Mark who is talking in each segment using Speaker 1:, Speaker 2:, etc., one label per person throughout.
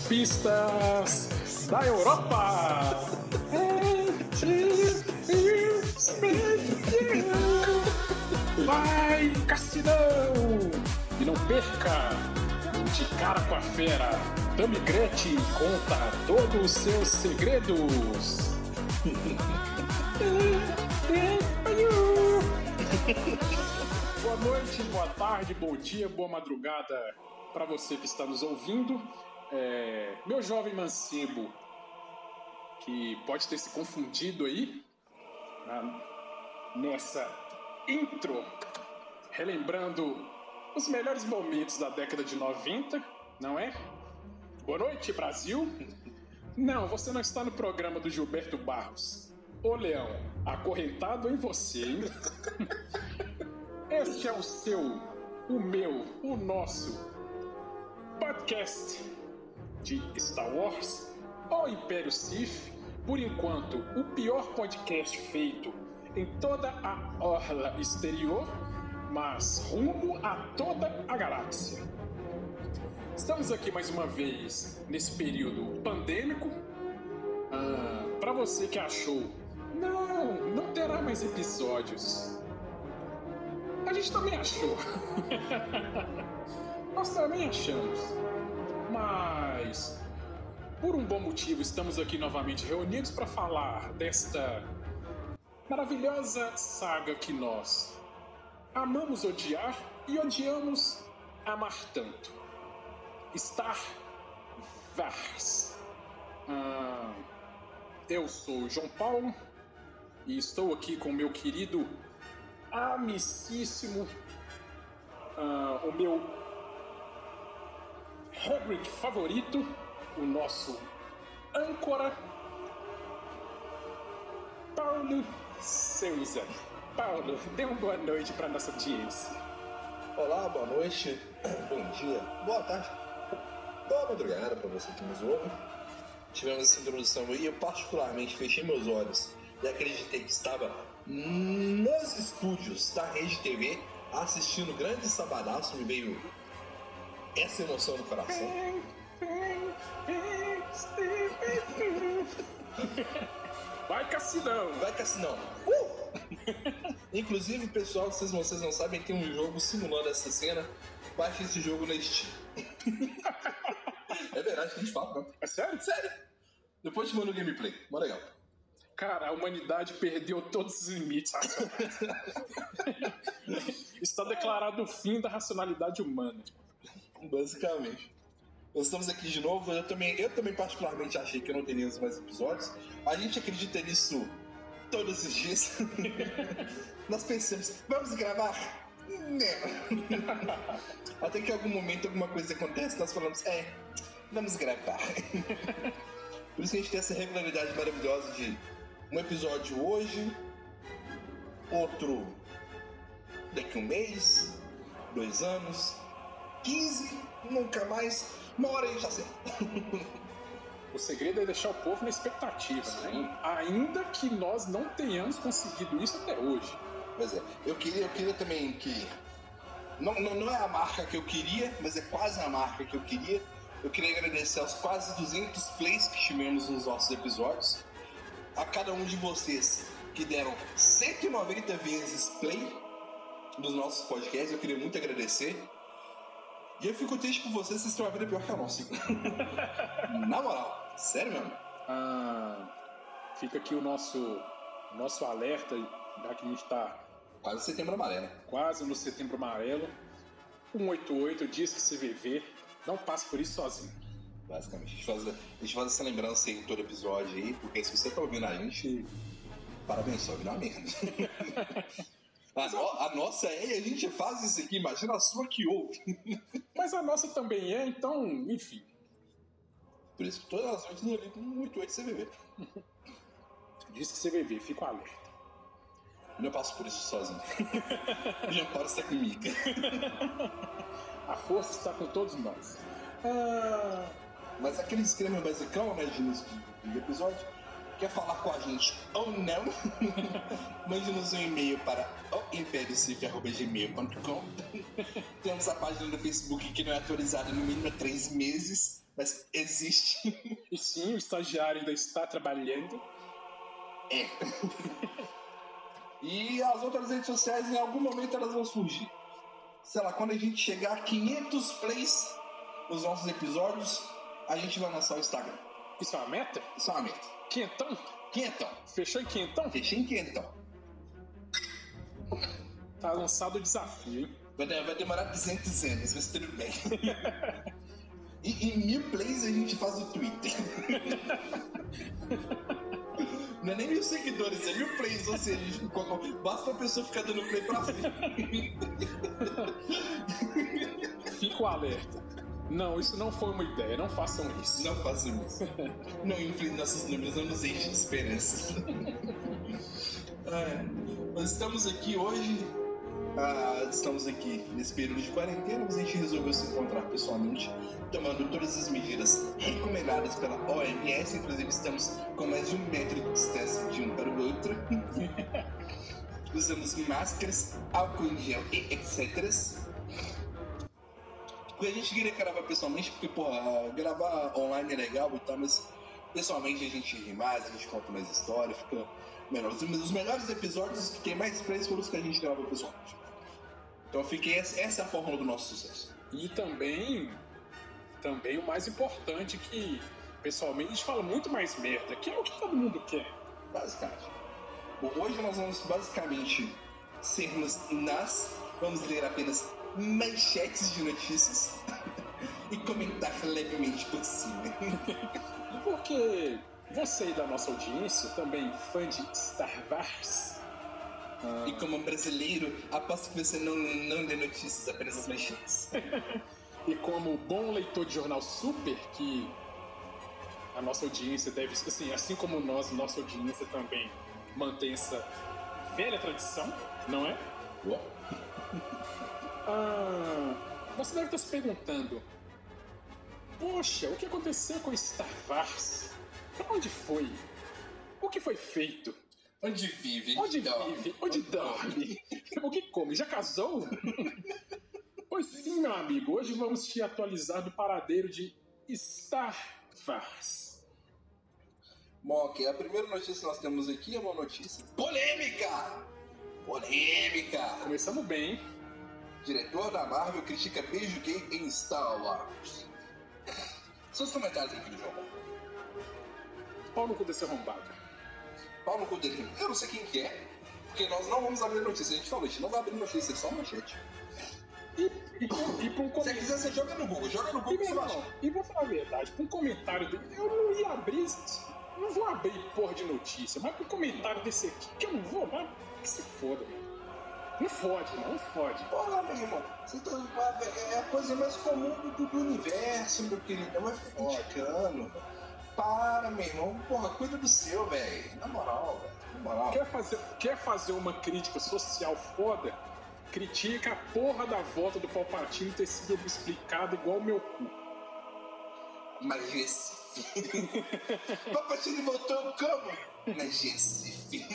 Speaker 1: Pistas da Europa! Vai, Cassinão! E não perca! De cara com a fera, Tami Gretchen conta todos os seus segredos! Boa noite, boa tarde, bom dia, boa madrugada para você que está nos ouvindo. É, meu jovem mancebo, que pode ter se confundido aí na- nessa intro, relembrando os melhores momentos da década de 90, não é? Boa noite, Brasil! Não, você não está no programa do Gilberto Barros. Ô Leão, acorrentado em você, hein? Este é o seu, o meu, o nosso podcast de Star Wars ou Império Sith. Por enquanto, o pior podcast feito em toda a orla exterior, mas rumo a toda a galáxia. Estamos aqui mais uma vez nesse período pandêmico. Ah, para você que achou, não, não terá mais episódios. A gente também achou. Nós também achamos. Mas, por um bom motivo, estamos aqui novamente reunidos para falar desta maravilhosa saga que nós amamos odiar e odiamos amar tanto. Star Wars. Ah, eu sou o João Paulo e estou aqui com meu querido amicíssimo, ah, o meu Hagrid favorito, o nosso âncora, Paulo Souza. Paulo, dê uma boa noite para nossa audiência.
Speaker 2: Olá, boa noite, bom dia, boa tarde, boa madrugada para você que nos ouve. Tivemos essa introdução aí, eu particularmente fechei meus olhos e acreditei que estava nos estúdios da Rede TV assistindo grande sabadaço, me veio essa emoção no coração.
Speaker 1: Vai, Cassinão!
Speaker 2: Vai Cassinão! Uh! Inclusive, pessoal, vocês, vocês não sabem, tem um jogo simulando essa cena. Baixe esse jogo na Steam. é verdade, a gente fala, não.
Speaker 1: É sério?
Speaker 2: Sério? Depois te mando o gameplay. Mó legal.
Speaker 1: Cara, a humanidade perdeu todos os limites. Está declarado o fim da racionalidade humana.
Speaker 2: Basicamente. Nós estamos aqui de novo. Eu também, eu também particularmente achei que não teríamos mais episódios. A gente acredita nisso todos os dias. Nós pensamos, vamos gravar? Não. Até que em algum momento alguma coisa acontece, nós falamos, é, vamos gravar. Por isso que a gente tem essa regularidade maravilhosa de um episódio hoje, outro daqui um mês, dois anos, 15, nunca mais, uma hora a gente acerta.
Speaker 1: O segredo é deixar o povo na expectativa,
Speaker 2: Sim.
Speaker 1: né? Ainda que nós não tenhamos conseguido isso até hoje.
Speaker 2: Pois é, eu queria, eu queria também que. Não, não, não é a marca que eu queria, mas é quase a marca que eu queria. Eu queria agradecer aos quase 200 plays que tivemos nos nossos episódios. A cada um de vocês que deram 190 vezes play nos nossos podcasts, eu queria muito agradecer. E eu fico triste por vocês, vocês têm uma vida pior que a nossa. Na moral, sério mesmo.
Speaker 1: Ah, fica aqui o nosso, o nosso alerta, já que a gente está
Speaker 2: Quase setembro amarelo.
Speaker 1: quase no setembro amarelo. 188 diz que CVV não passe por isso sozinho.
Speaker 2: Basicamente. A gente, faz, a gente faz essa lembrança em todo episódio aí, porque se você tá ouvindo a gente, Parabéns, só virou uma merda. a, no- a nossa é e a gente faz isso aqui, imagina a sua que ouve.
Speaker 1: Mas a nossa também é, então, enfim.
Speaker 2: Por isso que todas as noites eu ligo um 88 CVV.
Speaker 1: Diz que CVV, fico alerta.
Speaker 2: Eu não passo por isso sozinho. o Jean Paulo está comigo.
Speaker 1: A força está com todos nós. Ah,
Speaker 2: Mas aquele esquema basicão, né, de- de episódio, quer falar com a gente ou não, mande-nos um e-mail para oimperiocif.gmail.com Temos a página do Facebook que não é atualizada no mínimo há três meses, mas existe.
Speaker 1: e sim, o estagiário ainda está trabalhando.
Speaker 2: É. E as outras redes sociais, em algum momento, elas vão surgir. Sei lá, quando a gente chegar a 500 plays nos nossos episódios, a gente vai lançar o Instagram.
Speaker 1: Isso é uma meta?
Speaker 2: Isso é uma meta.
Speaker 1: Quentão?
Speaker 2: Quinhentão.
Speaker 1: Fechou em quentão?
Speaker 2: Fechei em quinhentão.
Speaker 1: Tá lançado o desafio, hein?
Speaker 2: Vai, de- vai demorar 200 anos, mas tudo bem. E em mil plays a gente faz o Twitter. Não é nem mil seguidores, é mil plays, ou seja, a basta uma pessoa ficar dando play pra frente.
Speaker 1: Fico alerta. Não, isso não foi uma ideia, não façam isso.
Speaker 2: Não façam isso. Não inflem nossos números, não nos enche de esperança. É, nós estamos aqui hoje. ah, estamos aqui nesse período de quarentena, mas a gente resolveu se encontrar pessoalmente, tomando todas as medidas recomendadas pela OMS. Inclusive, estamos com mais de um metro de distância de um para o outro. Usamos máscaras, álcool em gel e etc. Porque a gente queria gravar pessoalmente, porque, porra, gravar online é legal e tal, mas pessoalmente a gente ri mais, a gente conta mais história, fica melhor. Os, melhores episódios que tem mais plays foram os que a gente grava pessoalmente. Então fiquei essa, essa é a fórmula do nosso sucesso.
Speaker 1: E também, também o mais importante que pessoalmente a gente fala muito mais merda, que é o que todo mundo quer.
Speaker 2: Basicamente. Bom, hoje nós vamos basicamente sermos nas, vamos ler apenas manchetes de notícias e comentar levemente por cima.
Speaker 1: Porque você da nossa audiência, também fã de Star Wars,
Speaker 2: E como brasileiro, aposto que você não, não lê notícias, apenas as manchetes.
Speaker 1: e como bom leitor de jornal super, que a nossa audiência deve, assim, assim como nós, nossa audiência também mantém essa velha tradição, não é? Ah, você deve estar se perguntando: Poxa, o que aconteceu com Star Wars? Pra onde foi? O que foi feito?
Speaker 2: Onde vive?
Speaker 1: Onde
Speaker 2: Dorme.
Speaker 1: vive? Onde dorme? O que come? Já casou? pois sim, meu amigo. Hoje vamos te atualizar do paradeiro de Star Wars.
Speaker 2: Bom, ok, a primeira notícia que nós temos aqui é uma notícia polêmica! Polêmica!
Speaker 1: Começamos bem, hein?
Speaker 2: Diretor da Marvel critica beijo gay em Star Wars. Seus comentários aqui do jogo.
Speaker 1: Pau no cu desse arrombado.
Speaker 2: Pau no cu dele. Eu não sei quem que é, porque nós não vamos abrir notícia. A gente falou, a gente não vai abrir notícia, é só manchete.
Speaker 1: E, e, pra- e pra um
Speaker 2: Se você
Speaker 1: comentário.
Speaker 2: quiser, você joga no Google. Joga no
Speaker 1: E,
Speaker 2: Google, vai
Speaker 1: irmão,
Speaker 2: achar.
Speaker 1: e vou falar a verdade, pra um comentário dele, eu não ia abrir. Não vou abrir porra de notícia, mas pra um comentário desse aqui, que eu não vou, mas que se foda, meu. Não fode, não, fode.
Speaker 2: Porra, meu irmão, você tá, é a coisa mais comum do, do universo, meu querido. É uma criticando. Para, meu irmão. Porra, cuida do seu, velho. Na moral, velho. Na moral.
Speaker 1: Quer fazer, quer fazer uma crítica social foda? Critica a porra da volta do Palpatine ter sido explicada igual meu cu.
Speaker 2: Mas Recife. Papatini voltou como? Mas Recife.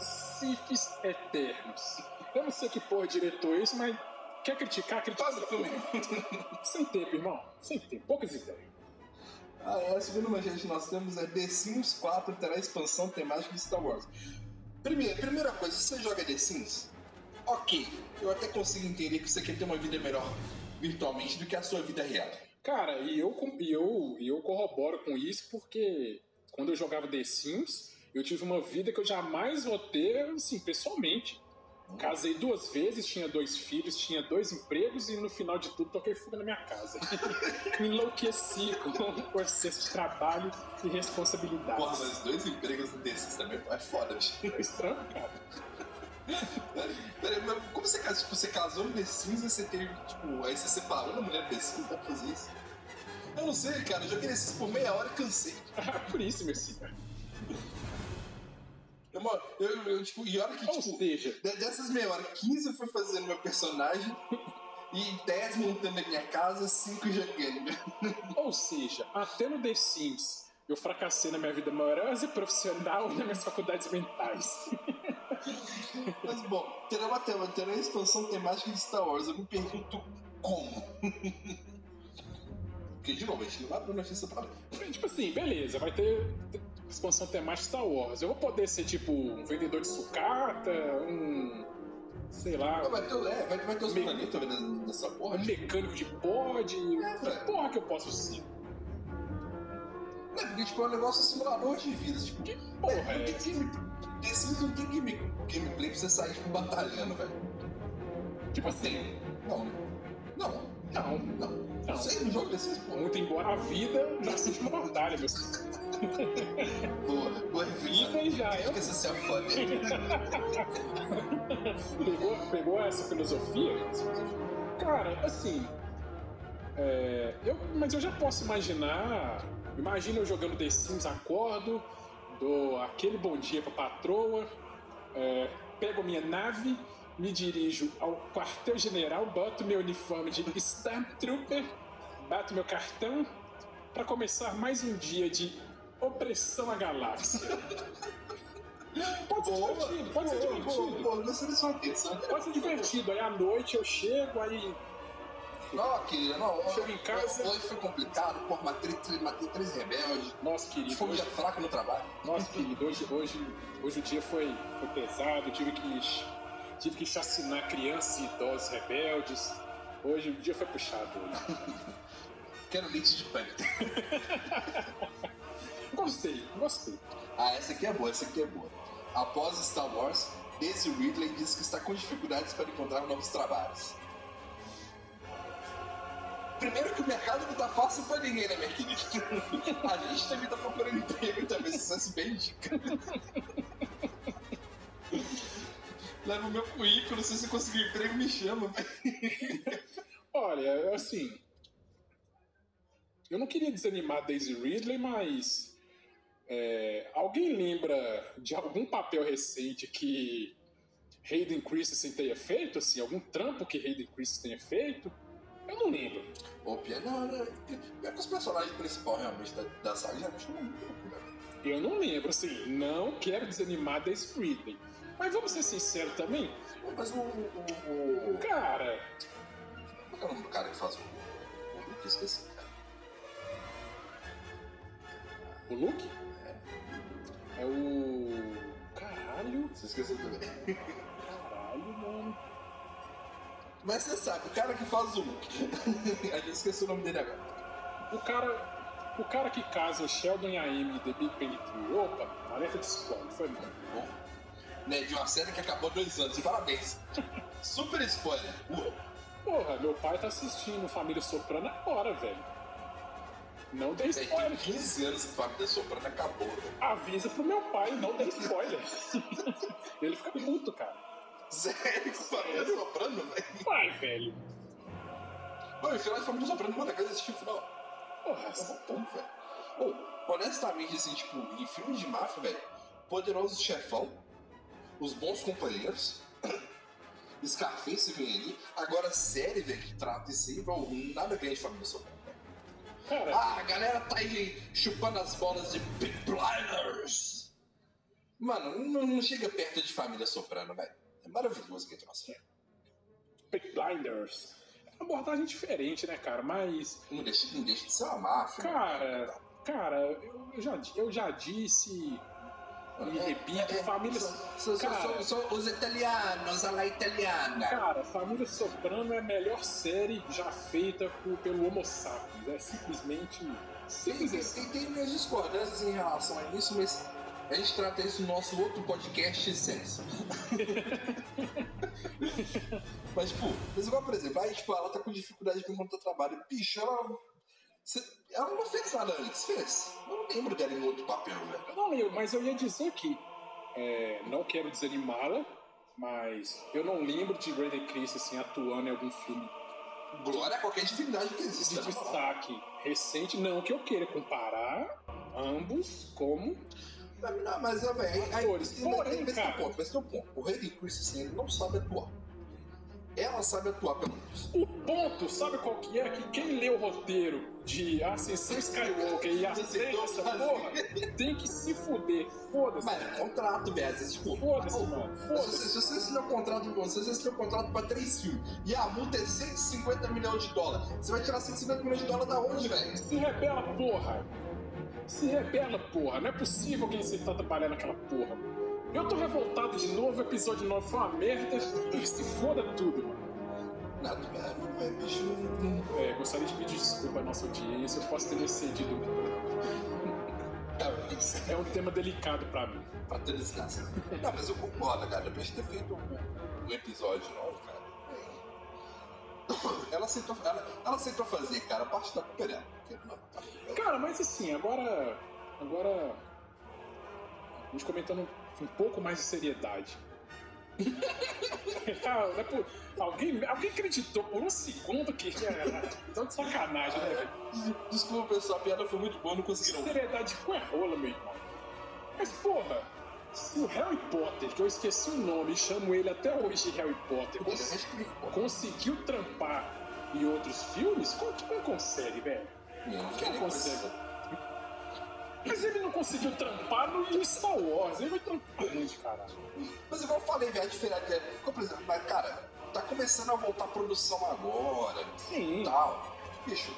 Speaker 1: Sifis eternos. Eu não sei que porra diretor é esse, mas quer criticar, critica.
Speaker 2: Faz o filme.
Speaker 1: Sem tempo, irmão. Sem tempo. Poucas ideias.
Speaker 2: Ah, é, a segunda manchete que nós temos é The Sims 4 terá expansão temática de Star Wars. Primeiro, primeira coisa, você joga The Sims? Ok, eu até consigo entender que você quer ter uma vida melhor virtualmente do que a sua vida real.
Speaker 1: Cara, e eu, e eu, e eu corroboro com isso porque quando eu jogava The Sims, eu tive uma vida que eu jamais vou ter, assim, pessoalmente. Casei duas vezes, tinha dois filhos, tinha dois empregos e no final de tudo toquei fuga na minha casa. Enlouqueci com o excesso de trabalho e responsabilidade.
Speaker 2: Porra, mas dois empregos desses também é foda, bicho.
Speaker 1: Estranho, cara.
Speaker 2: Peraí, mas como você casou? Tipo, você casou no The Sims e você teve, tipo, aí você separou da mulher do The Sims, dá pra fazer isso? Eu não sei, cara, eu joguei The Sims por meia hora e cansei.
Speaker 1: Por isso, meu senhor.
Speaker 2: Eu, eu, eu, tipo, e que,
Speaker 1: Ou
Speaker 2: tipo,
Speaker 1: seja,
Speaker 2: de- dessas meia hora, 15 eu fui fazendo meu personagem e 10 montando a minha casa, 5 jogando.
Speaker 1: ou seja, até no The Sims eu fracassei na minha vida amorosa e profissional e nas minhas faculdades mentais.
Speaker 2: Mas, bom, terá uma, terá uma expansão temática de Star Wars, eu me pergunto como. Porque, de novo, a gente não vai pra notícia pra
Speaker 1: tipo assim, beleza, vai ter expansão temática Star Wars. Eu vou poder ser tipo um vendedor de sucata, um. sei lá,
Speaker 2: Vai ter, é, vai, vai ter os
Speaker 1: Me-
Speaker 2: planetas nessa- porra.
Speaker 1: um
Speaker 2: tipo,
Speaker 1: mecânico de pod.
Speaker 2: É, velho.
Speaker 1: Porra que eu posso ser.
Speaker 2: É, porque, tipo, é um negócio simulador de vida. Tipo,
Speaker 1: Que porra
Speaker 2: não
Speaker 1: é
Speaker 2: tem
Speaker 1: essa?
Speaker 2: game, The Sims não tem game, gameplay pra você sair, tipo, batalhando, velho.
Speaker 1: Tipo assim,
Speaker 2: Tem. Não. Não.
Speaker 1: não.
Speaker 2: Não.
Speaker 1: Não.
Speaker 2: Não joga The Sims, pô.
Speaker 1: Muito embora a vida já seja uma batalha, meu.
Speaker 2: Boa, boa
Speaker 1: Vida e já.
Speaker 2: Fica essa se.
Speaker 1: Pegou, pegou essa filosofia? Cara, assim. é, eu, mas eu já posso imaginar. Imagina eu jogando The Sims, acordo, dou aquele bom dia pra patroa, é, pego a minha nave, me dirijo ao quartel-general, boto meu uniforme de Stormtrooper, bato meu cartão pra começar mais um dia de opressão à galáxia. Pode ser divertido, pode ser divertido.
Speaker 2: Gostei da sua atenção.
Speaker 1: Pode ser divertido. Aí à noite eu chego, aí.
Speaker 2: Não, querida, não.
Speaker 1: Chego em casa-
Speaker 2: Hoje foi complicado, pô, matei, três- matei três rebeldes.
Speaker 1: Nossa, querido.
Speaker 2: Foi um dia
Speaker 1: Hoje,
Speaker 2: fraco no trabalho.
Speaker 1: nossa, querido, hoje, hoje, hoje o dia foi, foi pesado. Tive que, tive que chacinar crianças e idosos rebeldes. Hoje o dia foi puxado.
Speaker 2: Quero leite de pânico.
Speaker 1: Gostei, gostei.
Speaker 2: Ah, essa aqui é boa, essa aqui é boa. Após Star Wars, Daisy Ridley diz que está com dificuldades para encontrar novos trabalhos. Primeiro que o mercado não tá fácil pra ninguém, né, minha querida? A gente também tá procurando emprego também, se você bem dica. Leva o meu currículo, se você conseguir emprego, me chama.
Speaker 1: Olha, assim. Eu não queria desanimar Daisy Ridley, mas. é, alguém lembra de algum papel recente que Hayden Christensen tenha feito? Assim, algum trampo que Hayden Christensen tenha feito? Eu não lembro.
Speaker 2: Ô, Pia, não, não. Pior que os personagens principais realmente da, da saga já chamam muito louco, né?
Speaker 1: Eu não lembro, assim, não quero desanimar Daisy Ridley. Mas vamos ser sinceros também,
Speaker 2: Mas o. o, o,
Speaker 1: cara,
Speaker 2: qual é o nome do cara que faz o. O Luke? Esqueci, cara.
Speaker 1: o Luke é o. Caralho,
Speaker 2: Você esqueceu também.
Speaker 1: caralho, mano.
Speaker 2: Mas você sabe, o cara que faz o Luke. A gente esqueceu o nome dele agora.
Speaker 1: O cara, o cara que casa o Sheldon e a Amy The Big Bang Theory. Opa, alerta de spoiler, foi mal.
Speaker 2: Bom, né, de uma série que acabou há dois anos. Parabéns. Super spoiler. Uou.
Speaker 1: Porra, meu pai tá assistindo Família Soprano agora, velho. Não dê
Speaker 2: Tem
Speaker 1: spoiler.
Speaker 2: 15 anos que Família Soprano acabou, velho.
Speaker 1: Avisa pro meu pai, não dê spoiler. Ele fica puto, cara.
Speaker 2: Sério, Família Soprano, velho?
Speaker 1: Vai, velho.
Speaker 2: Mano, o final de Família Soprano, mano, eu quero assistir o final.
Speaker 1: Porra,
Speaker 2: É bom velho. Ô, honestamente, assim, tipo, em filmes de máfia, velho, Poderoso Chefão, Os Bons Companheiros, Scarface vem ali, agora série, velho, que trata isso aí, velho, nada ganha de Família Soprano.
Speaker 1: cara,
Speaker 2: Ah, a galera tá aí chupando as bolas de Big Blinders. Mano, não, não chega perto de Família Soprano, velho. É maravilhoso que trouxe.
Speaker 1: Big Blinders. É uma abordagem diferente, né, cara? Mas,
Speaker 2: Não deixa, não deixa de ser uma máfia.
Speaker 1: cara, cara, eu, eu já, eu já disse e repito, família.
Speaker 2: São, são,
Speaker 1: Cara.
Speaker 2: são os italianos, a la italiana.
Speaker 1: Cara, Família Soprano é a melhor série já feita por- pelo Homo sapiens. É simplesmente.
Speaker 2: Tem,
Speaker 1: Simples
Speaker 2: tem, tem, tem minhas discordâncias em relação a isso, mas a gente trata isso no nosso outro podcast Senso. Mas, tipo, mas igual, por exemplo, aí, tipo, ela tá com dificuldade pra encontrar trabalho. Bicho, ela. Ela não fez nada antes, fez? Eu não lembro dela em outro papel, velho.
Speaker 1: Eu não lembro, mas eu ia dizer que é, não quero desanimá-la, mas eu não lembro de Brandon Chris assim, atuando em algum filme
Speaker 2: Glória a qualquer divindade que existe.
Speaker 1: de
Speaker 2: né?
Speaker 1: destaque recente. Não que eu queira comparar ambos como.
Speaker 2: Não, mas é, velho. aí-
Speaker 1: Atores,
Speaker 2: aí- mas-
Speaker 1: porém,
Speaker 2: um
Speaker 1: cara.
Speaker 2: ponto, mas tem um ponto. O Hayden Christensen ele não sabe atuar. Ela sabe atuar, pelo menos.
Speaker 1: O ponto, sabe qual que é? Que quem lê o roteiro de Ascensão Skywalker e aceita essa porra tem que se fuder. Foda-se.
Speaker 2: Mas é contrato, velho. Tipo.
Speaker 1: Foda-se, mano.
Speaker 2: Se,
Speaker 1: Foda-se.
Speaker 2: se você assinou um contrato com você, você assinou um contrato pra três filmes e a multa é 150 milhões de dólares. Você vai tirar 150 milhões de dólares da onde, velho?
Speaker 1: Se rebela, porra! Se rebela, porra! Não é possível que você tá trabalhando naquela porra. Eu tô revoltado de novo, o episódio 9 foi uma merda e se foda tudo, mano.
Speaker 2: Nada, velho. Mas, bicho, não. não-
Speaker 1: É, gostaria de pedir desculpa à nossa audiência, eu posso ter me excedido.
Speaker 2: Tá,
Speaker 1: É um tema delicado pra mim.
Speaker 2: pra ter desgraça. Não, mas eu concordo, cara. Depois de ter feito um, episódio novo, cara. Ela aceitou, ela, ela aceitou fazer, cara. A parte da culpa é dela. Não, tá-
Speaker 1: Cara, mas assim, agora. Agora. A gente comentando um pouco mais de seriedade. Ah, não é por- alguém, alguém acreditou por um segundo que era tão de sacanagem, né, velho?
Speaker 2: Desculpa, pessoal, a piada foi muito boa, não conseguiram.
Speaker 1: Seriedade com é rola, meu irmão. Mas, porra, se o Harry Potter, que eu esqueci o nome e chamo ele até hoje de Harry Potter, cons- conseguiu trampar em outros filmes, que não consegue, velho?
Speaker 2: Não
Speaker 1: Quem consegue? Mas ele não conseguiu trampar no Star Wars, ele vai trampar onde, caralho?
Speaker 2: Mas igual eu falei, velho, a diferença é. Por exemplo, mas, cara, tá começando a voltar a produção agora
Speaker 1: Sim.
Speaker 2: tal. Bicho.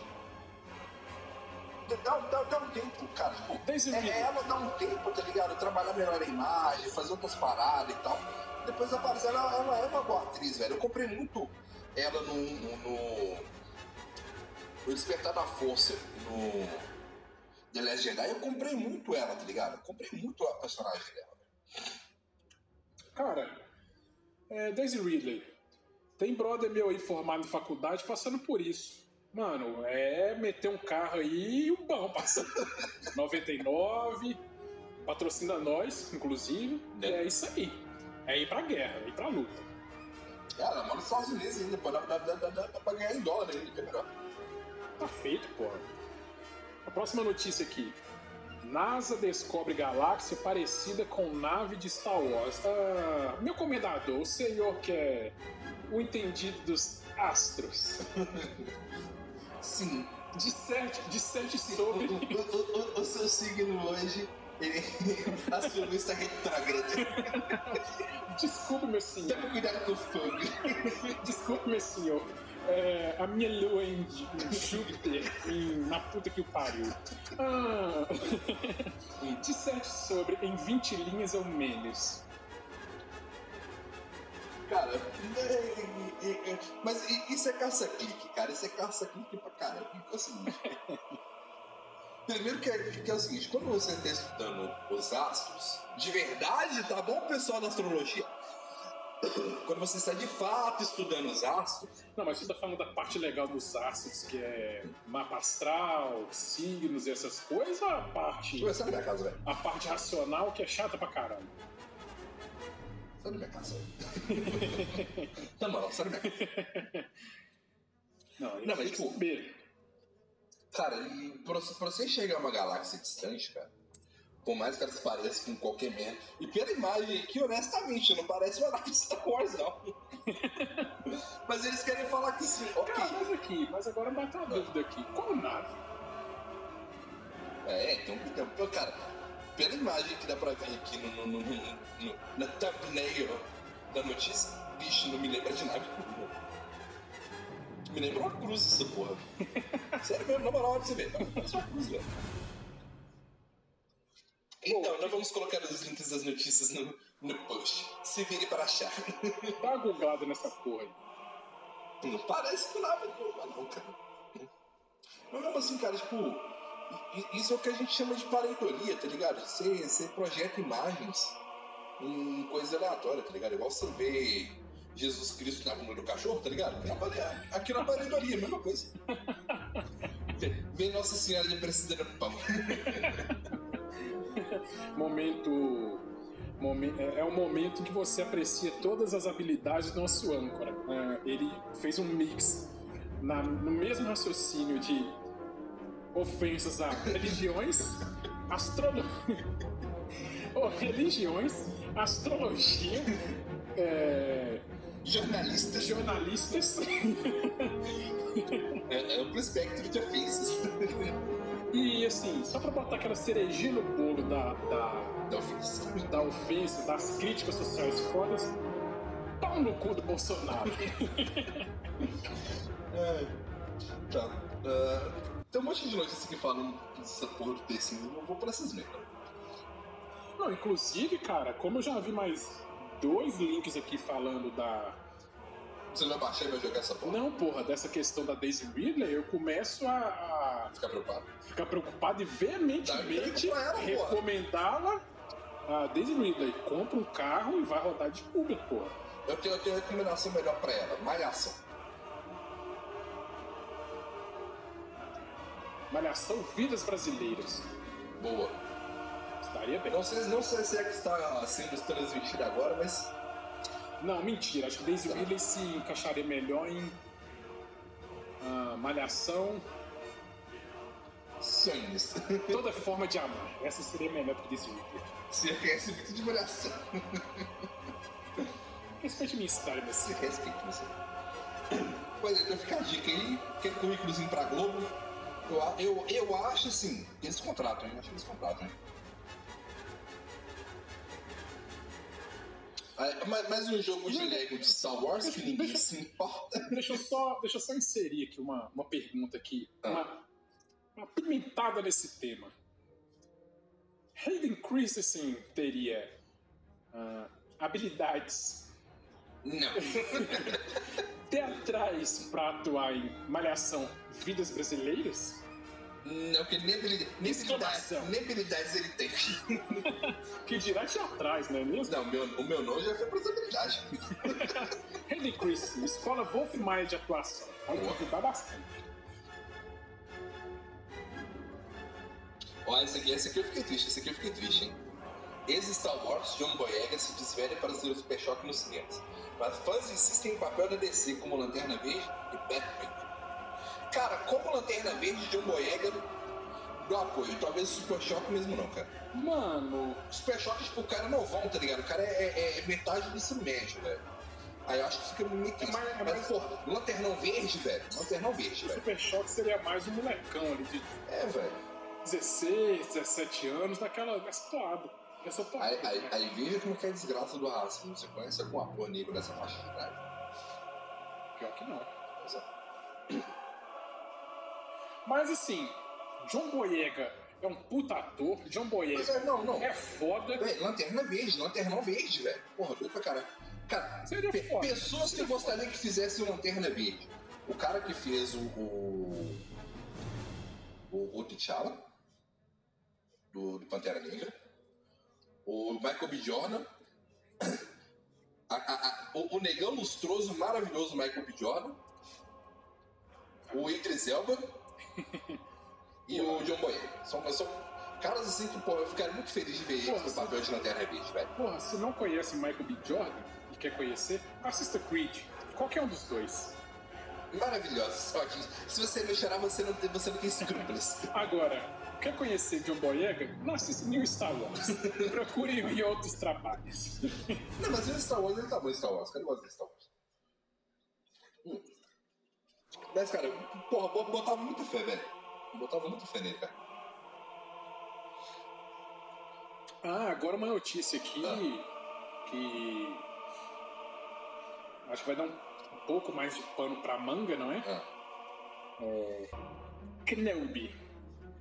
Speaker 2: Dá, dá, dá um tempo, cara. Tipo, é, ela dá um tempo, tá ligado? Trabalhar melhor a imagem, fazer outras paradas e tal. Depois aparece, ela, ela é uma boa atriz, velho. Eu comprei muito ela no. no, no, no Despertar da Força, no The Last Jedi. Eu comprei muito ela, tá ligado? Eu comprei muito a personagem dela.
Speaker 1: Cara, é, Daisy Ridley. Tem brother meu aí formado em faculdade passando por isso. Mano, é meter um carro aí e um bom passando. 99, patrocina nós, inclusive.
Speaker 2: Né?
Speaker 1: É isso aí. É ir pra guerra, é ir pra luta.
Speaker 2: Cara, mora nos Estados Unidos ainda, pô. Dá, dá, dá, dá pra ganhar em dólar ainda, que é melhor.
Speaker 1: Tá feito, porra. A próxima notícia aqui. NASA descobre galáxia parecida com nave de Star Wars. Ah, meu comendador, o senhor que é o entendido dos astros.
Speaker 2: Sim.
Speaker 1: Disserte, disserte
Speaker 2: O,
Speaker 1: sobre.
Speaker 2: o, o, o, o seu signo hoje, ele. Astrologista retrógrado.
Speaker 1: Desculpe, meu senhor.
Speaker 2: Toma cuidado com o fogo.
Speaker 1: Desculpe, meu senhor. É, a minha lua em, Júpiter, em, na puta que o pariu. Ah, disserte sobre em 20 linhas ou menos.
Speaker 2: Cara, é, é, é, mas i- isso é caça-clique, cara. Isso é caça-clique pra caralho. É o seguinte. Primeiro que é, que é o seguinte, quando você está estudando os astros, de verdade, tá bom, pessoal da astrologia? Quando você está de fato estudando os astros,
Speaker 1: Não, mas você tá falando da parte legal dos astros, que é mapa astral, signos e essas coisas, a parte,
Speaker 2: Ué, sai da casa, velho.
Speaker 1: a parte racional que é chata pra caralho?
Speaker 2: Sai da minha casa. Não, não, sai da minha casa.
Speaker 1: Não,
Speaker 2: Não, mas, tipo,
Speaker 1: saber.
Speaker 2: Cara, e pra, você- pra você enxergar uma galáxia distante, cara, por mais que ela se pareça com qualquer merda, e pela imagem aqui, honestamente, não parece uma nave de Star Wars, não. Mas eles querem falar que sim, ok.
Speaker 1: Cara, mas aqui, mas agora bateu uma dúvida aqui. Qual nave?
Speaker 2: É, então, então, cara, pela imagem que dá pra ver aqui no, no, no- no- no- na thumbnail da notícia, bicho, não me lembra de nave. Me lembra uma cruz essa porra. Sério mesmo, na moral, olha pra você ver. Parece uma cruz, velho. Então, nós vamos colocar os links das notícias no, no post. Se vire para achar.
Speaker 1: Dá uma googlada nessa porra aí.
Speaker 2: Não parece com nada nenhuma, não, cara. Mas mesmo assim, cara, tipo, isso é o que a gente chama de pareidolia, tá ligado? Você, você projeta imagens em coisa aleatória, tá ligado? Igual você vê Jesus Cristo na bunda do cachorro, tá ligado? Aqui na pareidoria, a mesma coisa. Vem Nossa Senhora de Aparecida no pão.
Speaker 1: momento. momen- é, é o momento que você aprecia todas as habilidades do nosso âncora. É, ele fez um mix na- no mesmo raciocínio de ofensas a religiões, astrologia. religiões, astrologia, é,
Speaker 2: Jornalistas.
Speaker 1: jornalistas
Speaker 2: É, é amplo espectro de ofensas.
Speaker 1: E assim, só pra botar aquela cerejinha no bolo da, da,
Speaker 2: Da ofensa.
Speaker 1: da ofensa, das críticas sociais fodas, pau no cu do Bolsonaro.
Speaker 2: É, tá. Ah, tem um monte de notícias que falam dessa porra do eu não vou pra essas mesmo.
Speaker 1: Não, inclusive, cara, como eu já vi mais dois links aqui falando da.
Speaker 2: Você vai baixar e vai jogar essa porra?
Speaker 1: Não, porra, dessa questão da Daisy Ridley, eu começo a, a
Speaker 2: Ficar preocupado.
Speaker 1: ficar preocupado e veementemente recomendá-la a Daisy Ridley. Compra um carro e vai rodar de Uber, porra.
Speaker 2: Eu tenho, eu tenho recomendação melhor pra ela: Malhação.
Speaker 1: Malhação Vidas Brasileiras.
Speaker 2: Boa.
Speaker 1: Estaria bem.
Speaker 2: Não sei, não sei se é que está sendo transmitida agora, mas.
Speaker 1: Não, mentira. Acho que Daisy Ridley se encaixaria melhor em ah, Malhação,
Speaker 2: Sonhos.
Speaker 1: toda forma de amar. Essa seria melhor que Daisy Ridley.
Speaker 2: Se reconhece muito de malhação.
Speaker 1: Respeite minha história, mas
Speaker 2: Se respeita você. Pois é, então fica a dica aí. Aquele currículozinho pra Globo. Eu, eu, eu acho assim. Eles contratam, hein? Acho que eles contratam, hein? Mas- Mais um jogo de Lego de Star Wars que ninguém se importa.
Speaker 1: deixa eu só, deixa eu só inserir aqui uma, uma pergunta aqui.
Speaker 2: Ah.
Speaker 1: Uma, uma pimentada nesse tema. Hayden Christensen teria ah, habilidades
Speaker 2: Não.
Speaker 1: teatrais para atuar em Malhação Vidas Brasileiras?
Speaker 2: Não, porque nem, habilidade, nem, habilidade,
Speaker 1: Exclamação.
Speaker 2: nem habilidades ele tem.
Speaker 1: Que dirá teatrais, não é mesmo?
Speaker 2: Não, meu, o meu nome já foi pra essa habilidade.
Speaker 1: Hayden Christensen, Escola Wolf Maia de Atuação. Pode ajudar bastante.
Speaker 2: Ó, esse aqui, esse aqui eu fiquei triste, esse aqui eu fiquei triste, hein? Ex-Star Wars, John Boyega se desvela para ser o Super Choque nos cinemas. Mas fãs insistem em papel da DC como Lanterna Verde e Batman. Cara, como Lanterna Verde, John Boyega dou apoio. Talvez o Super Choque mesmo não, cara.
Speaker 1: Mano,
Speaker 2: O Super Choque, tipo, o cara não vão, tá ligado? O cara é, é- é metade do ensino médio, velho. Aí eu acho que fica meio triste.
Speaker 1: mais- é
Speaker 2: Mas,
Speaker 1: mais-
Speaker 2: pô, Lanternão Verde, velho. Lanternão Verde,
Speaker 1: o
Speaker 2: velho.
Speaker 1: Super Choque seria mais um molecão ali de
Speaker 2: É, velho.
Speaker 1: 16, 17 anos, naquela, nessa toada. Nessa toada.
Speaker 2: Aí, aí, aí veja como que é a desgraça do racismo. Você conhece algum ator negro dessa faixa de idade?
Speaker 1: Pior que não.
Speaker 2: Exato.
Speaker 1: Mas assim, John Boyega é um puta ator. John Boyega
Speaker 2: é, não, não.
Speaker 1: é foda.
Speaker 2: Lanterna verde, lanternão verde, velho. Porra, doido pra caralho. Cara, pe-
Speaker 1: foda.
Speaker 2: pessoas que gostariam que fizessem lanterna verde. O cara que fez o. O, o, o T'Challa, do, do Pantera Negra. O Michael B. Jordan. a- a- a- o, o negão lustroso, maravilhoso Michael B. Jordan. O Idris Elba. e o John Boyega. São, são caras assim que, pô, eu ficaria muito feliz de ver eles
Speaker 1: Porra,
Speaker 2: no papel de lanterna verde, velho.
Speaker 1: Porra, se não conhece Michael B. Jordan e quer conhecer, assista Creed. Qualquer um dos dois.
Speaker 2: Maravilhosos. Que se você não chorar, você não tem, você não tem escrúpulos.
Speaker 1: Agora, quer conhecer John Boyega? Não assista New Star Wars. Procure em outros trabalhos.
Speaker 2: não, mas o Star Wars, ele tá bom Star Wars. Gosto de Star Wars. Hum. Mas, cara, porra, bo- botava muita fé, velho. Botava muita fé nele, cara.
Speaker 1: Ah, agora uma notícia aqui
Speaker 2: Ah.
Speaker 1: que acho que vai dar um um pouco mais de pano pra manga, não é?
Speaker 2: Ah,
Speaker 1: Kenobi.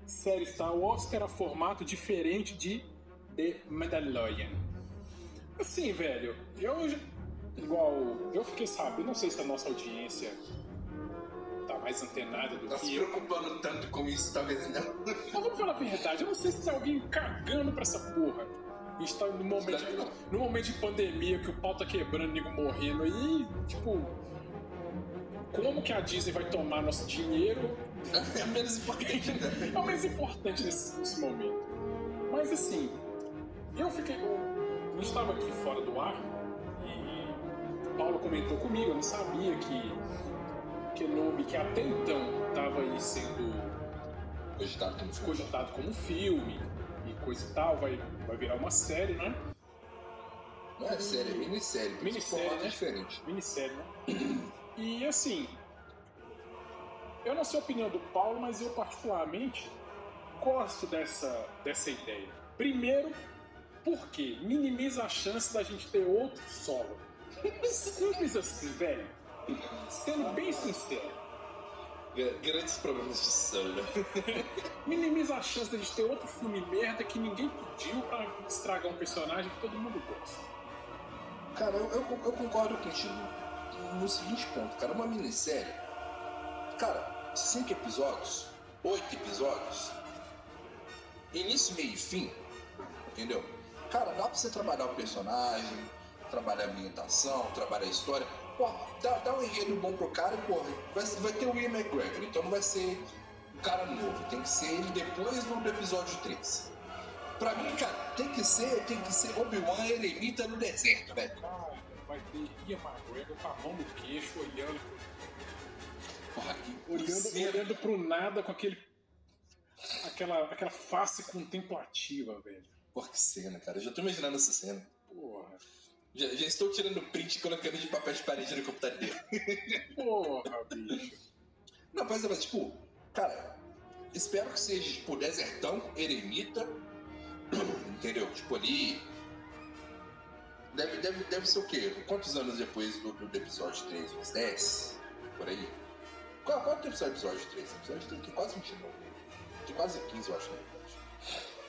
Speaker 1: Série Star Wars terá formato diferente de The Mandalorian. Assim, velho, eu igual eu fiquei sabendo, não sei se a nossa audiência mais antenada do
Speaker 2: tá se
Speaker 1: que eu.
Speaker 2: preocupando tanto com isso, talvez não.
Speaker 1: Mas vamos falar a verdade, eu não sei se tem alguém cagando pra essa porra. A gente tá no momento, no momento de pandemia que o pau tá quebrando, nego morrendo aí, tipo. Como que a Disney vai tomar nosso dinheiro?
Speaker 2: É menos importante, né?
Speaker 1: É o menos importante nesse, nesse momento. Mas assim, eu fiquei. Eu, estava aqui fora do ar e o Paulo comentou comigo, eu não sabia que Kenobi, que até então estava aí sendo
Speaker 2: Cogitado como filme.
Speaker 1: cogitado como filme e coisa e tal, vai, vai virar uma série, né?
Speaker 2: Não é série, é minissérie. que
Speaker 1: Minissérie,
Speaker 2: é
Speaker 1: né?
Speaker 2: diferente.
Speaker 1: Minissérie, né? E assim, eu não sei a opinião do Paulo, mas eu particularmente gosto dessa, dessa ideia. Primeiro, porque minimiza a chance da gente ter outro solo. Simples assim, velho. Sendo bem sincero.
Speaker 2: Gra- Grandes problemas de solo.
Speaker 1: Minimiza a chance gente ter outro filme merda que ninguém pediu pra estragar um personagem que todo mundo gosta.
Speaker 2: Cara, eu, eu- eu concordo contigo no seguinte ponto, cara. Uma minissérie. Cara, cinco episódios, oito episódios, início, meio e fim, entendeu? Cara, dá pra você trabalhar o personagem, trabalhar a ambientação, trabalhar a história. Pô, dá, dá um enredo bom pro cara e, porra, vai, vai ter o Ian McGregor, então não vai ser um cara novo, tem que ser ele depois do, do episódio 3. Pra mim, cara, tem que ser, tem que ser Obi-Wan eremita no deserto, velho.
Speaker 1: Cara, vai ter Ian McGregor com a mão no queixo, olhando
Speaker 2: Porra, que
Speaker 1: olhando, olhando pro nada com aquele. Aquela, aquela face contemplativa, velho.
Speaker 2: Porra, que cena, cara. Eu já tô imaginando essa cena.
Speaker 1: Porra.
Speaker 2: Já, já estou tirando print e colocando de papel de parede no computador dele.
Speaker 1: Porra, bicho.
Speaker 2: Não, mas, mas, tipo, cara, espero que seja, tipo, desertão, eremita, entendeu? Tipo, ali. Deve, deve, deve ser o quê? Quantos anos depois do, do episódio 3? Uns 10? Por aí? Qual, quanto tempo sai o episódio 3? O episódio 3 tem quase 29. Tem quase 15, eu acho, na verdade.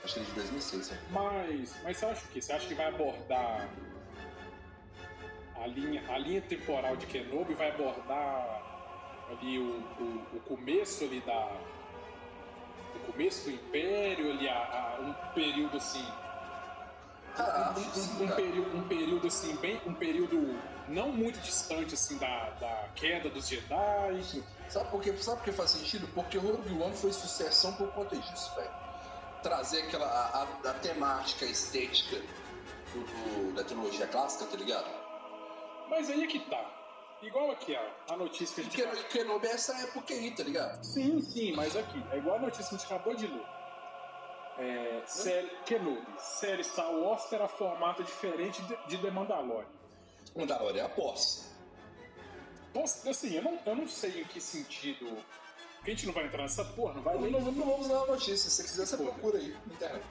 Speaker 2: Acho que é de 2006, né?
Speaker 1: Mas, mas você acha o quê? Você acha que vai abordar a linha, a linha temporal de Kenobi? Vai abordar ali o, o, o começo ali da. O começo do Império, ali a, a- um período assim.
Speaker 2: Cara,
Speaker 1: um,
Speaker 2: sim,
Speaker 1: um- um período, um período assim, bem. Um período não muito distante assim da, da queda dos Jedi.
Speaker 2: Sabe por quê? Sabe por que faz sentido? Porque Rogue One foi sucessão por conta disso, velho. Trazer aquela a, a- a temática a estética do- do- da trilogia clássica, tá ligado?
Speaker 1: Mas aí é que tá. Igual aqui, ó, a notícia que a gente.
Speaker 2: Porque Kenobi é essa época aí, tá ligado?
Speaker 1: Sim, sim, mas aqui, é igual a notícia que a gente acabou de ler. É, série Kenobi, série Star Wars terá formato diferente de, de The Mandalorian.
Speaker 2: Da hora é a posse.
Speaker 1: Posso- assim, eu não, eu não sei em que sentido. Porque a gente não vai entrar nessa porra, não vai
Speaker 2: Não,
Speaker 1: ler.
Speaker 2: não, não vamos dar a notícia. Se você quiser, você procura aí na internet.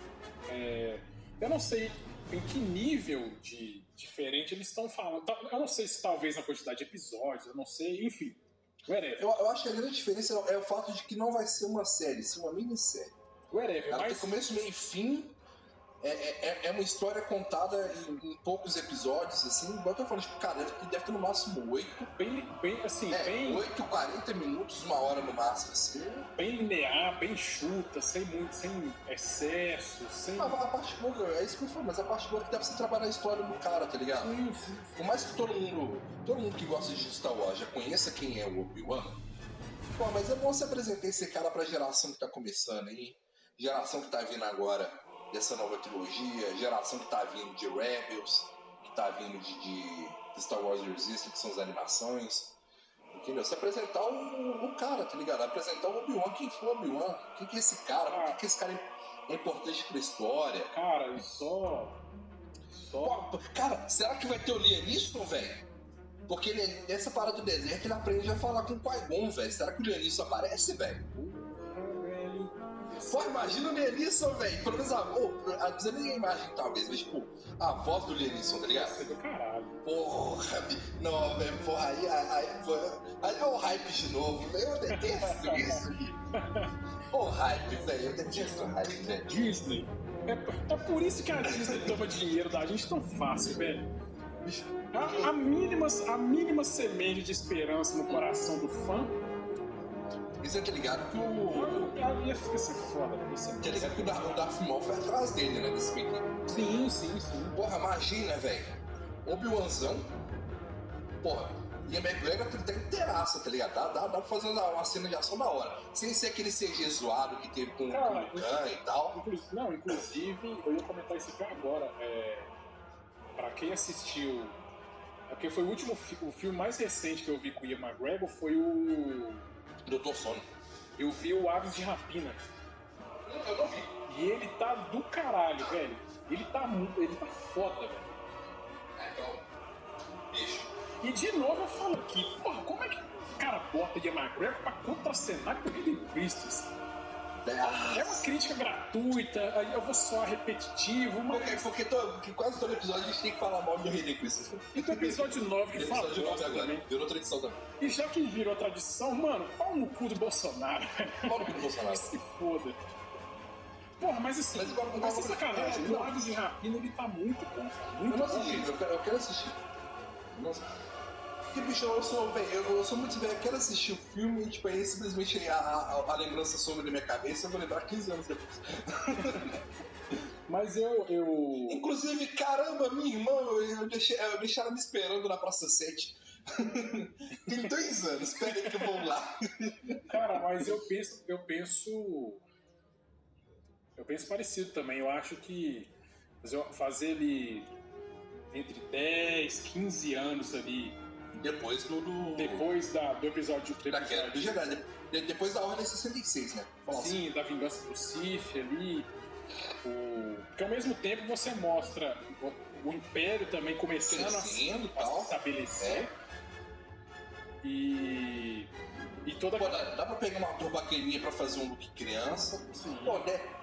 Speaker 1: É, eu não sei em que nível de diferente eles estão falando. Eu não sei se talvez na quantidade de episódios, eu não sei, enfim. Whatever.
Speaker 2: Eu, eu acho que a grande diferença é o fato de que não vai ser uma série, sim uma minissérie.
Speaker 1: Whatever,
Speaker 2: Ela tem
Speaker 1: mas.
Speaker 2: começo, meio e fim. É, é, é uma história contada em, em poucos episódios, assim. Igual eu tô falando, tipo, cara, deve, ter- deve ter no máximo oito.
Speaker 1: Bem, bem, assim,
Speaker 2: É,
Speaker 1: bem,
Speaker 2: 8, 40 minutos, uma hora no máximo, assim.
Speaker 1: bem linear, bem chuta, sem muito, sem excesso, sem.
Speaker 2: A, a parte boa, é isso que eu falo, mas a parte boa é que dá pra você trabalhar a história do cara, tá ligado?
Speaker 1: Sim, sim,
Speaker 2: Por mais que todo mundo, todo mundo que gosta de Star Wars já conheça quem é o Obi-Wan, pô, mas é bom você apresentar esse cara pra geração que tá começando aí, geração que tá vindo agora dessa nova trilogia, geração que tá vindo de Rebels, que tá vindo de, de- Star Wars Resistance, que são as animações. Entendeu? Você apresentar o, o cara, tá ligado? Apresentar o Obi-Wan, quem foi o Obi-Wan? Quem que é esse cara? Por que, que esse cara é importante pra história?
Speaker 1: Cara, e só. Só.
Speaker 2: Pô, Cara, será que vai ter o Lianisson, velho? Porque ele, nessa parada do deserto ele aprende a falar com o Qui-Gon, velho. Será que o Lianisson aparece, velho? Pô, imagina o Lianisson, velho. Pelo menos a. Oh, não precisa nem a imagem, talvez, mas tipo, a voz do Lianisson, tá ligado?
Speaker 1: Isso é do caralho.
Speaker 2: Porra, não, velho, porra, aí, aí, aí, é o hype de novo, velho. Eu detesto isso. Ô, hype, velho, eu detesto o hype, velho.
Speaker 1: Disney. É, é por isso que a Disney toma dinheiro da gente tão fácil, velho. A, a mínima, a mínima semente de esperança no coração do fã,
Speaker 2: E você tá ligado que o.
Speaker 1: Cara ia ficar ser foda, né? Ia ser-
Speaker 2: Tá ligado que o Darth, o Darth Maul foi atrás dele, né? Desse tempo.
Speaker 1: Sim, sim, sim.
Speaker 2: Porra, imagina, velho. Obi-Wanzão. Porra, e a McGregor até inteiraça, tá ligado? Dá, dá, dá pra fazer uma, uma cena de ação da hora. Sem ser aquele CG zoado que teve com,
Speaker 1: Cara,
Speaker 2: o Khan e tal.
Speaker 1: Inclu- Não, inclusive, eu ia comentar isso aqui agora. É, pra quem assistiu. é Porque foi o último fi- o filme mais recente que eu vi com o Ian McGregor foi o.
Speaker 2: Doutor Sono.
Speaker 1: Eu vi o Aves de Rapina.
Speaker 2: Eu não vi.
Speaker 1: E ele tá do caralho, velho. Ele tá muito. Ele tá foda, velho.
Speaker 2: É, então. Bicho.
Speaker 1: E de novo eu falo aqui, porra, como é que o cara bota Ian McGregor pra contracenar com o Hayden Christensen? É uma crítica gratuita, eu vou soar repetitivo,
Speaker 2: Porque,
Speaker 1: mas.
Speaker 2: porque, porque quase todo episódio a gente tem que falar mal do Hayden Christensen.
Speaker 1: E tem episódio 9 que fala
Speaker 2: Episódio 9
Speaker 1: bosta
Speaker 2: agora.
Speaker 1: também.
Speaker 2: Virou tradição também.
Speaker 1: E já que virou tradição, mano, pau no cu do Bolsonaro.
Speaker 2: Pau no cu do Bolsonaro.
Speaker 1: Se foda. Porra, mas assim,
Speaker 2: Mas igual-
Speaker 1: mas sem sacanagem, o Aves de Rapina ele tá muito bom, cara.
Speaker 2: Eu
Speaker 1: Muito
Speaker 2: não assisti, eu quero, eu quero assistir. Nossa. Porque, bicho, eu sou, velho, eu, eu sou muito velho, quero assistir o filme e, tipo, aí simplesmente a, a, a lembrança some da minha cabeça, eu vou lembrar 15 anos depois.
Speaker 1: Mas eu, eu.
Speaker 2: Inclusive, caramba, minha irmã, eu, eu deixei, eu deixei ela me esperando na Praça 7. Tem dois anos, espera aí que eu vou lá.
Speaker 1: Cara, mas eu penso, eu penso. Eu penso parecido também. Eu acho que fazer- fazer ele entre 10, 15 anos ali,
Speaker 2: Depois do. do
Speaker 1: depois da, do episódio do
Speaker 2: da queda do Jedi. De- depois da Ordem 66, né? Fala assim.
Speaker 1: sim, da vingança do Sith ali. O... Porque ao mesmo tempo você mostra o, Império também começando a,
Speaker 2: Crescendo
Speaker 1: a se
Speaker 2: tal.
Speaker 1: estabelecer.
Speaker 2: É.
Speaker 1: E. E toda
Speaker 2: Pô, dá, dá pra pegar uma ator bacaninha pra fazer um look criança.
Speaker 1: Sim.
Speaker 2: Pô,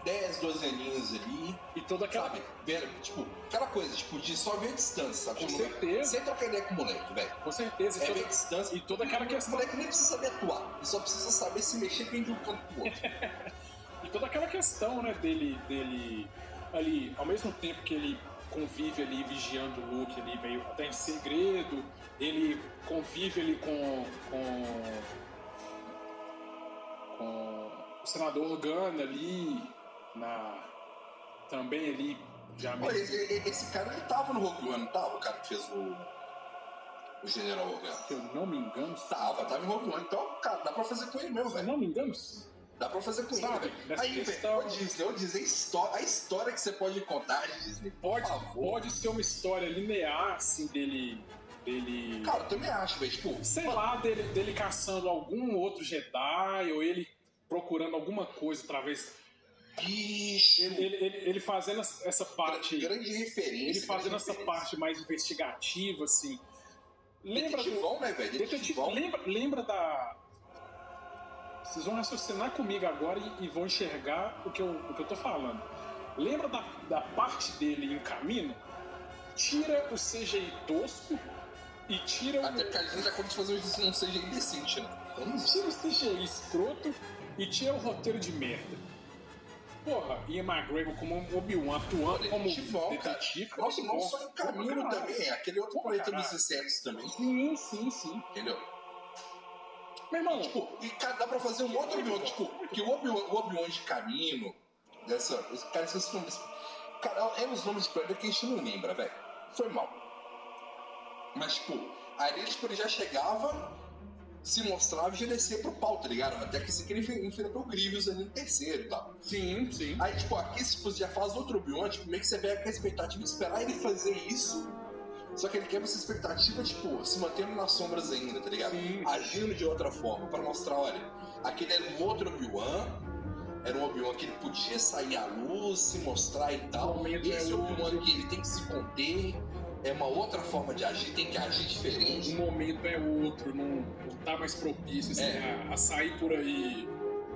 Speaker 2: 10, 12 aninhos ali.
Speaker 1: E toda aquela.
Speaker 2: Sabe? Velho, tipo, aquela coisa, tipo, de só ver a distância, sabe?
Speaker 1: Com
Speaker 2: Tipo,
Speaker 1: certeza.
Speaker 2: Sem trocar ideia com o moleque, velho.
Speaker 1: Com certeza.
Speaker 2: É
Speaker 1: toda,
Speaker 2: ver a distância.
Speaker 1: e toda aquela
Speaker 2: O
Speaker 1: questão.
Speaker 2: moleque nem precisa saber atuar. Ele só precisa saber se mexer bem de um canto pro outro.
Speaker 1: E toda aquela questão, né, dele, dele ali, ao mesmo tempo que ele convive ali vigiando o Luke ali meio até em segredo, ele convive ali com, com o senador Organa ali na também ali já
Speaker 2: Pô, esse, esse cara, ele tava no Rogue One, não tava? O cara que fez o. O General Organa.
Speaker 1: se eu não me engano,
Speaker 2: Tava, tava em Rogue One. Então, cara, dá pra fazer com ele mesmo,
Speaker 1: se eu
Speaker 2: velho.
Speaker 1: não me engano, sim.
Speaker 2: Dá pra fazer com
Speaker 1: Sabe,
Speaker 2: ele, Aí,
Speaker 1: questão-
Speaker 2: ô Disney, ô Disney, a história, a história que você pode contar, Disney, por
Speaker 1: Pode,
Speaker 2: favor.
Speaker 1: pode ser uma história linear assim dele dele
Speaker 2: Cara, eu também acho, velho. Tipo,
Speaker 1: sei lá, dele, dele caçando algum outro Jedi, ou ele procurando alguma coisa através.
Speaker 2: bicho.
Speaker 1: Ele, ele, ele, ele fazendo essa parte.
Speaker 2: Grande referência.
Speaker 1: Ele fazendo essa
Speaker 2: referência.
Speaker 1: parte mais investigativa, assim. Lembra do.
Speaker 2: Detetivão, né, velho? Detetivão.
Speaker 1: lembra, lembra da. Vocês vão raciocinar comigo agora e, e vão enxergar o que, eu, o que eu tô falando. Lembra da, da parte dele em caminho? Tira o CGI tosco e tira o.
Speaker 2: Até porque a gente já começa a fazer um CGI decente, né?
Speaker 1: Tira o CGI escroto e tira o roteiro de merda. Porra, Ian McGregor como um Obi-Wan atuando como
Speaker 2: cara.
Speaker 1: detetive. fica
Speaker 2: Nossa, não
Speaker 1: bom.
Speaker 2: só em
Speaker 1: caralho.
Speaker 2: também, é aquele outro
Speaker 1: Porra,
Speaker 2: planeta dos insetos também,
Speaker 1: Sim, sim, sim.
Speaker 2: entendeu?
Speaker 1: Meu irmão,
Speaker 2: Tipo, e cara, dá pra fazer um outro Obi-Wan, tipo, que o Obi-Wan de caminho, dessa. Cara, esses nomes. Cara, é uns nomes de planeta que a gente não lembra, velho. Foi mal. Mas, tipo, ele, tipo, ele já chegava, se mostrava e já descia pro pau, tá ligado? Até que esse ele enf- enfrentou o Grievous ali no terceiro e tal.
Speaker 1: sim, sim.
Speaker 2: Aí, tipo, aqui tipo, já faz outro Obi-Wan, tipo, meio que você pega com a expectativa de esperar ele fazer isso. Só que ele quebra essa expectativa, tipo, se mantendo nas sombras ainda, tá ligado?
Speaker 1: Sim.
Speaker 2: Agindo de outra forma, pra mostrar, olha, aquele era um outro Obi-Wan, era um Obi-Wan que ele podia sair à luz, se mostrar e tal.
Speaker 1: Momento
Speaker 2: Esse
Speaker 1: é
Speaker 2: Obi-Wan que ele tem que se conter, é uma outra forma de agir, tem que agir diferente.
Speaker 1: Um momento é outro, não, não tá mais propício assim,
Speaker 2: É.
Speaker 1: a, a sair por aí.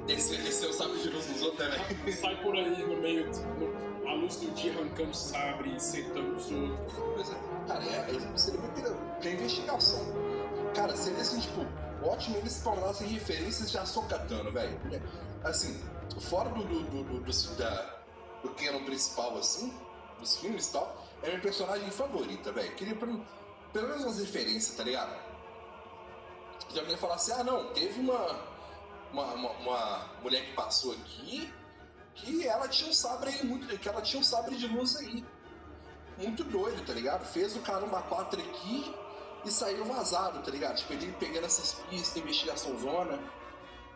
Speaker 2: Descer, descer o sabre de luz dos outros né.
Speaker 1: Sai por aí no meio, no, à luz do dia arrancando sabre e sentando os outros.
Speaker 2: Pois é. Cara, é, é, seria muito é investigação. Cara, seria assim, tipo, ótimo eles se tornassem referências de Ahsoka-Tano, velho. Assim, fora do, do, do, do, do, da, do canon principal, assim, dos filmes e tal, é minha personagem favorita, velho. Queria pelo, pelo menos umas referências, tá ligado? Já alguém falar assim, ah não, teve uma. uma, uma, uma mulher que passou aqui que ela tinha um sabre aí muito. que ela tinha um sabre de luz aí. Muito doido, tá ligado? Fez o caramba 4 aqui e saiu vazado, tá ligado? Tipo, ele pegando essas pistas, investigação zona,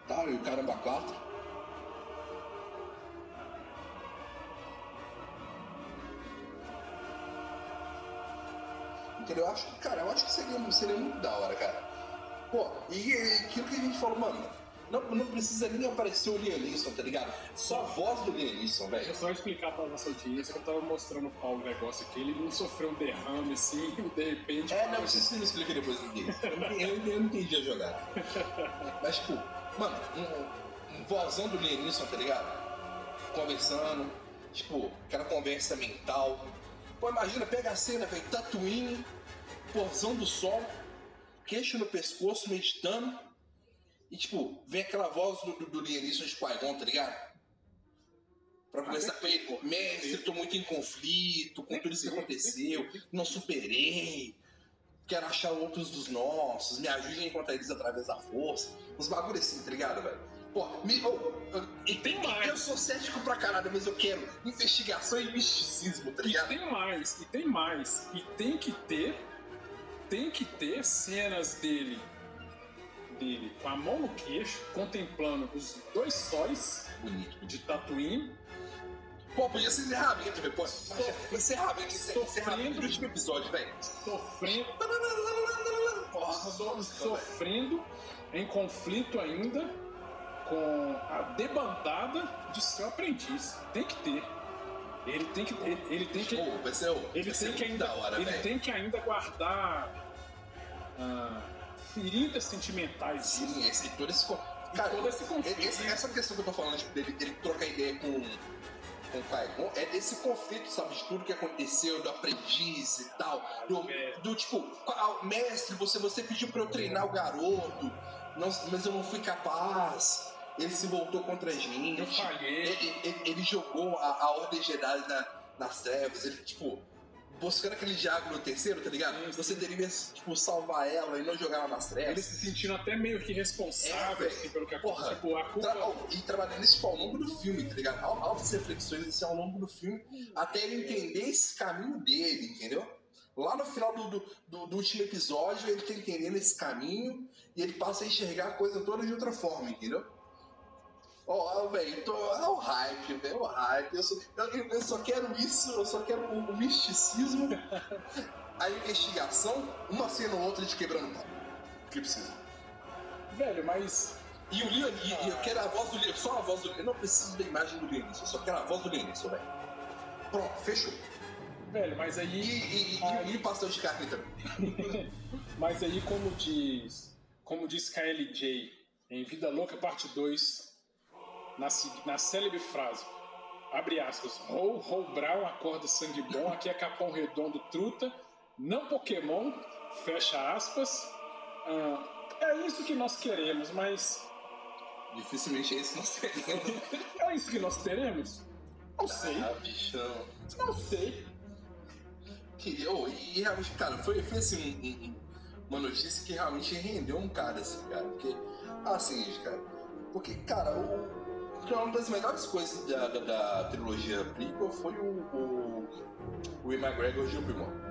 Speaker 2: tal, e o caramba 4. Entendeu? Eu acho que, cara, eu acho que seria, seria muito da hora, cara. Pô, e, e aquilo que a gente falou, mano, não, não precisa nem aparecer o Liam Neeson, tá ligado? Só a voz do Liam Neeson, velho.
Speaker 1: Deixa eu só explicar pra nossa audiência que eu tava mostrando o Paulo o negócio aqui, ele não sofreu um derrame assim, de repente.
Speaker 2: É, não, você me explica depois do eu não entendi a jogada. Mas, tipo, mano, um, um vozão do Liam Neeson, tá ligado? Conversando, tipo, aquela conversa mental. Pô, imagina, pega a cena, velho, Tatooine, porção do sol, queixo no pescoço, meditando. E, tipo, vem aquela voz do, do, do de Qui-Gon, tá ligado? Pra começar com ele, mestre, tô muito em conflito com tudo isso que aconteceu, não superei, quero achar outros dos nossos, me ajude a encontrar eles através da força. Uns bagulho assim, tá ligado, velho? Pô, me, oh, e tem mais. Eu sou cético pra caralho, mas eu quero investigação e misticismo, tá ligado?
Speaker 1: E tem mais, e tem mais. E tem que ter. Tem que ter cenas dele. Dele com a mão no queixo, contemplando os dois sóis
Speaker 2: Bonito.
Speaker 1: de Tatooine.
Speaker 2: Pô, podia ser encerramento, velho. Pô, encerramento, encerramento do último episódio, velho.
Speaker 1: Sofrendo.
Speaker 2: Nossa,
Speaker 1: so- sofrendo em conflito ainda com a debandada de seu aprendiz. Tem que ter. Ele tem que ele, ele tem que
Speaker 2: Pô, vai ser,
Speaker 1: ele
Speaker 2: vai ser
Speaker 1: tem que
Speaker 2: muito
Speaker 1: ainda
Speaker 2: da hora,
Speaker 1: ele tem que ainda guardar ah, feridas sentimentais.
Speaker 2: Sim, esse, todo esse. Cara,
Speaker 1: todo esse conflito.
Speaker 2: esse- essa questão que eu tô falando, tipo, dele, dele trocar ideia com, com o Qui-Gon, é desse conflito, sabe, de tudo que aconteceu, do aprendiz e tal. Do,
Speaker 1: É.
Speaker 2: do tipo, qual- mestre, você, você pediu pra eu treinar o garoto, não- mas eu não fui capaz. Ele se voltou contra a gente.
Speaker 1: Eu falhei.
Speaker 2: Ele, ele- ele jogou a, a Ordem Jedi na- nas trevas. Ele, tipo, buscando aquele diálogo no terceiro, tá ligado?
Speaker 1: Sim, sim.
Speaker 2: Você deveria, tipo, salvar ela e não jogar ela nas trevas.
Speaker 1: Ele se sentindo até meio que responsável
Speaker 2: É,
Speaker 1: assim, pelo que aconteceu. Tipo, a culpa.
Speaker 2: Tra- e trabalhando isso ao longo do filme, tá ligado? Al- Altas reflexões assim, ao longo do filme, até ele entender esse caminho dele, entendeu? Lá no final do, do, do- do último episódio, ele tá entendendo esse caminho e ele passa a enxergar a coisa toda de outra forma, entendeu? Ó, velho, tô. É o hype, velho, é o hype. Eu só, eu, eu só quero isso, eu só quero o, misticismo, a investigação, uma cena ou outra de quebrando pau. O que precisa.
Speaker 1: Velho, mas.
Speaker 2: E o e, e eu quero a voz do Liam, só a voz do Liam. Eu não preciso da imagem do Liam, eu só quero a voz do Liam, velho. Pronto, fechou.
Speaker 1: Velho, mas aí.
Speaker 2: e, e,
Speaker 1: Aí-
Speaker 2: e de carne também.
Speaker 1: Mas aí, como diz, como diz KLJ em Vida Louca, parte 2, na, na célebre frase, abre aspas, Rou, Rou Brown, acorda sangue bom, aqui é Capão Redondo Truta, não Pokémon, fecha aspas. Ah, é isso que nós queremos, mas
Speaker 2: Dificilmente é esse nosso
Speaker 1: é isso que nós teremos? Não sei,
Speaker 2: Ah, bichão.
Speaker 1: não sei.
Speaker 2: Queria, oh, e realmente, cara, foi, foi assim, um- um- uma notícia que realmente rendeu um cara, assim, cara. Porque, assim, gente, cara. Porque, cara, o, o- uma das melhores coisas da, da, da trilogia prequel foi o, o, o Ian McGregor de Obi-Wan.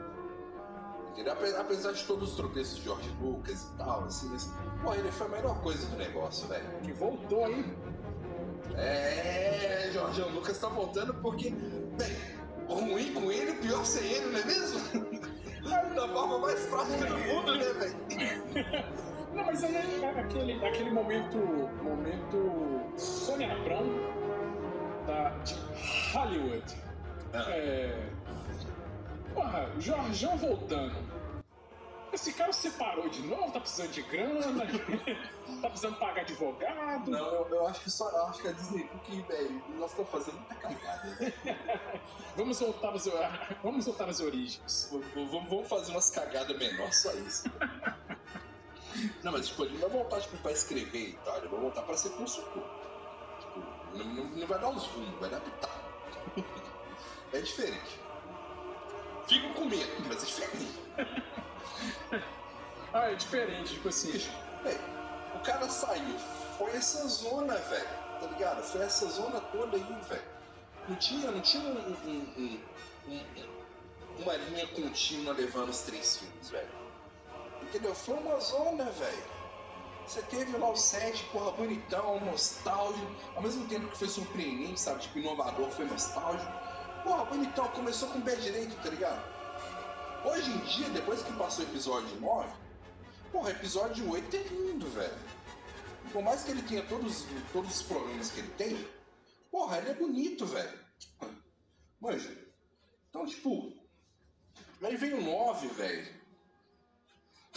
Speaker 2: Apesar de todos os tropeços de George Lucas e tal, assim, mas, pô, ele foi a melhor coisa do negócio, velho.
Speaker 1: Que voltou, hein?
Speaker 2: É, Jorge Lucas tá voltando porque, bem, ruim com ele, pior sem ele, não é mesmo? da forma mais prática do mundo, né, velho?
Speaker 1: Não, mas aí é aquele, aquele momento, momento Sônia Abrão da, de Hollywood.
Speaker 2: Ah.
Speaker 1: É, porra, Jorjão voltando. Esse cara separou de novo, tá precisando de grana, tá precisando pagar advogado.
Speaker 2: Não, eu, eu acho que só, eu acho que a Disney que, velho, nós estamos fazendo muita cagada, né?
Speaker 1: Vamos voltar às, vamos voltar às origens.
Speaker 2: V- Vamos, vamos fazer umas cagadas menores, só isso. Não, mas tipo, ele não vai voltar tipo, pra escrever e tal, ele vai voltar pra ser consultor. Tipo, não, não, não vai dar os rumos, vai dar pitaco. É diferente. Fico com medo, mas é diferente.
Speaker 1: Ah, é diferente, tipo assim.
Speaker 2: Bicho, o cara saiu foi essa zona, velho. Tá ligado? Foi essa zona toda aí, velho. Não tinha, não tinha um, um, um, uma linha contínua levando os três filmes, velho. Entendeu? Foi uma zona, velho. Você teve lá o set, porra, bonitão, nostálgico, ao mesmo tempo que foi surpreendente, sabe? Tipo, inovador, foi nostálgico. Porra, bonitão, começou com o pé direito, tá ligado? Hoje em dia, depois que passou o episódio 9, porra, episódio 8 é lindo, velho. Por mais que ele tenha todos, todos os problemas que ele tem, porra, ele é bonito, velho. Manja. Então, tipo, aí vem o 9, velho.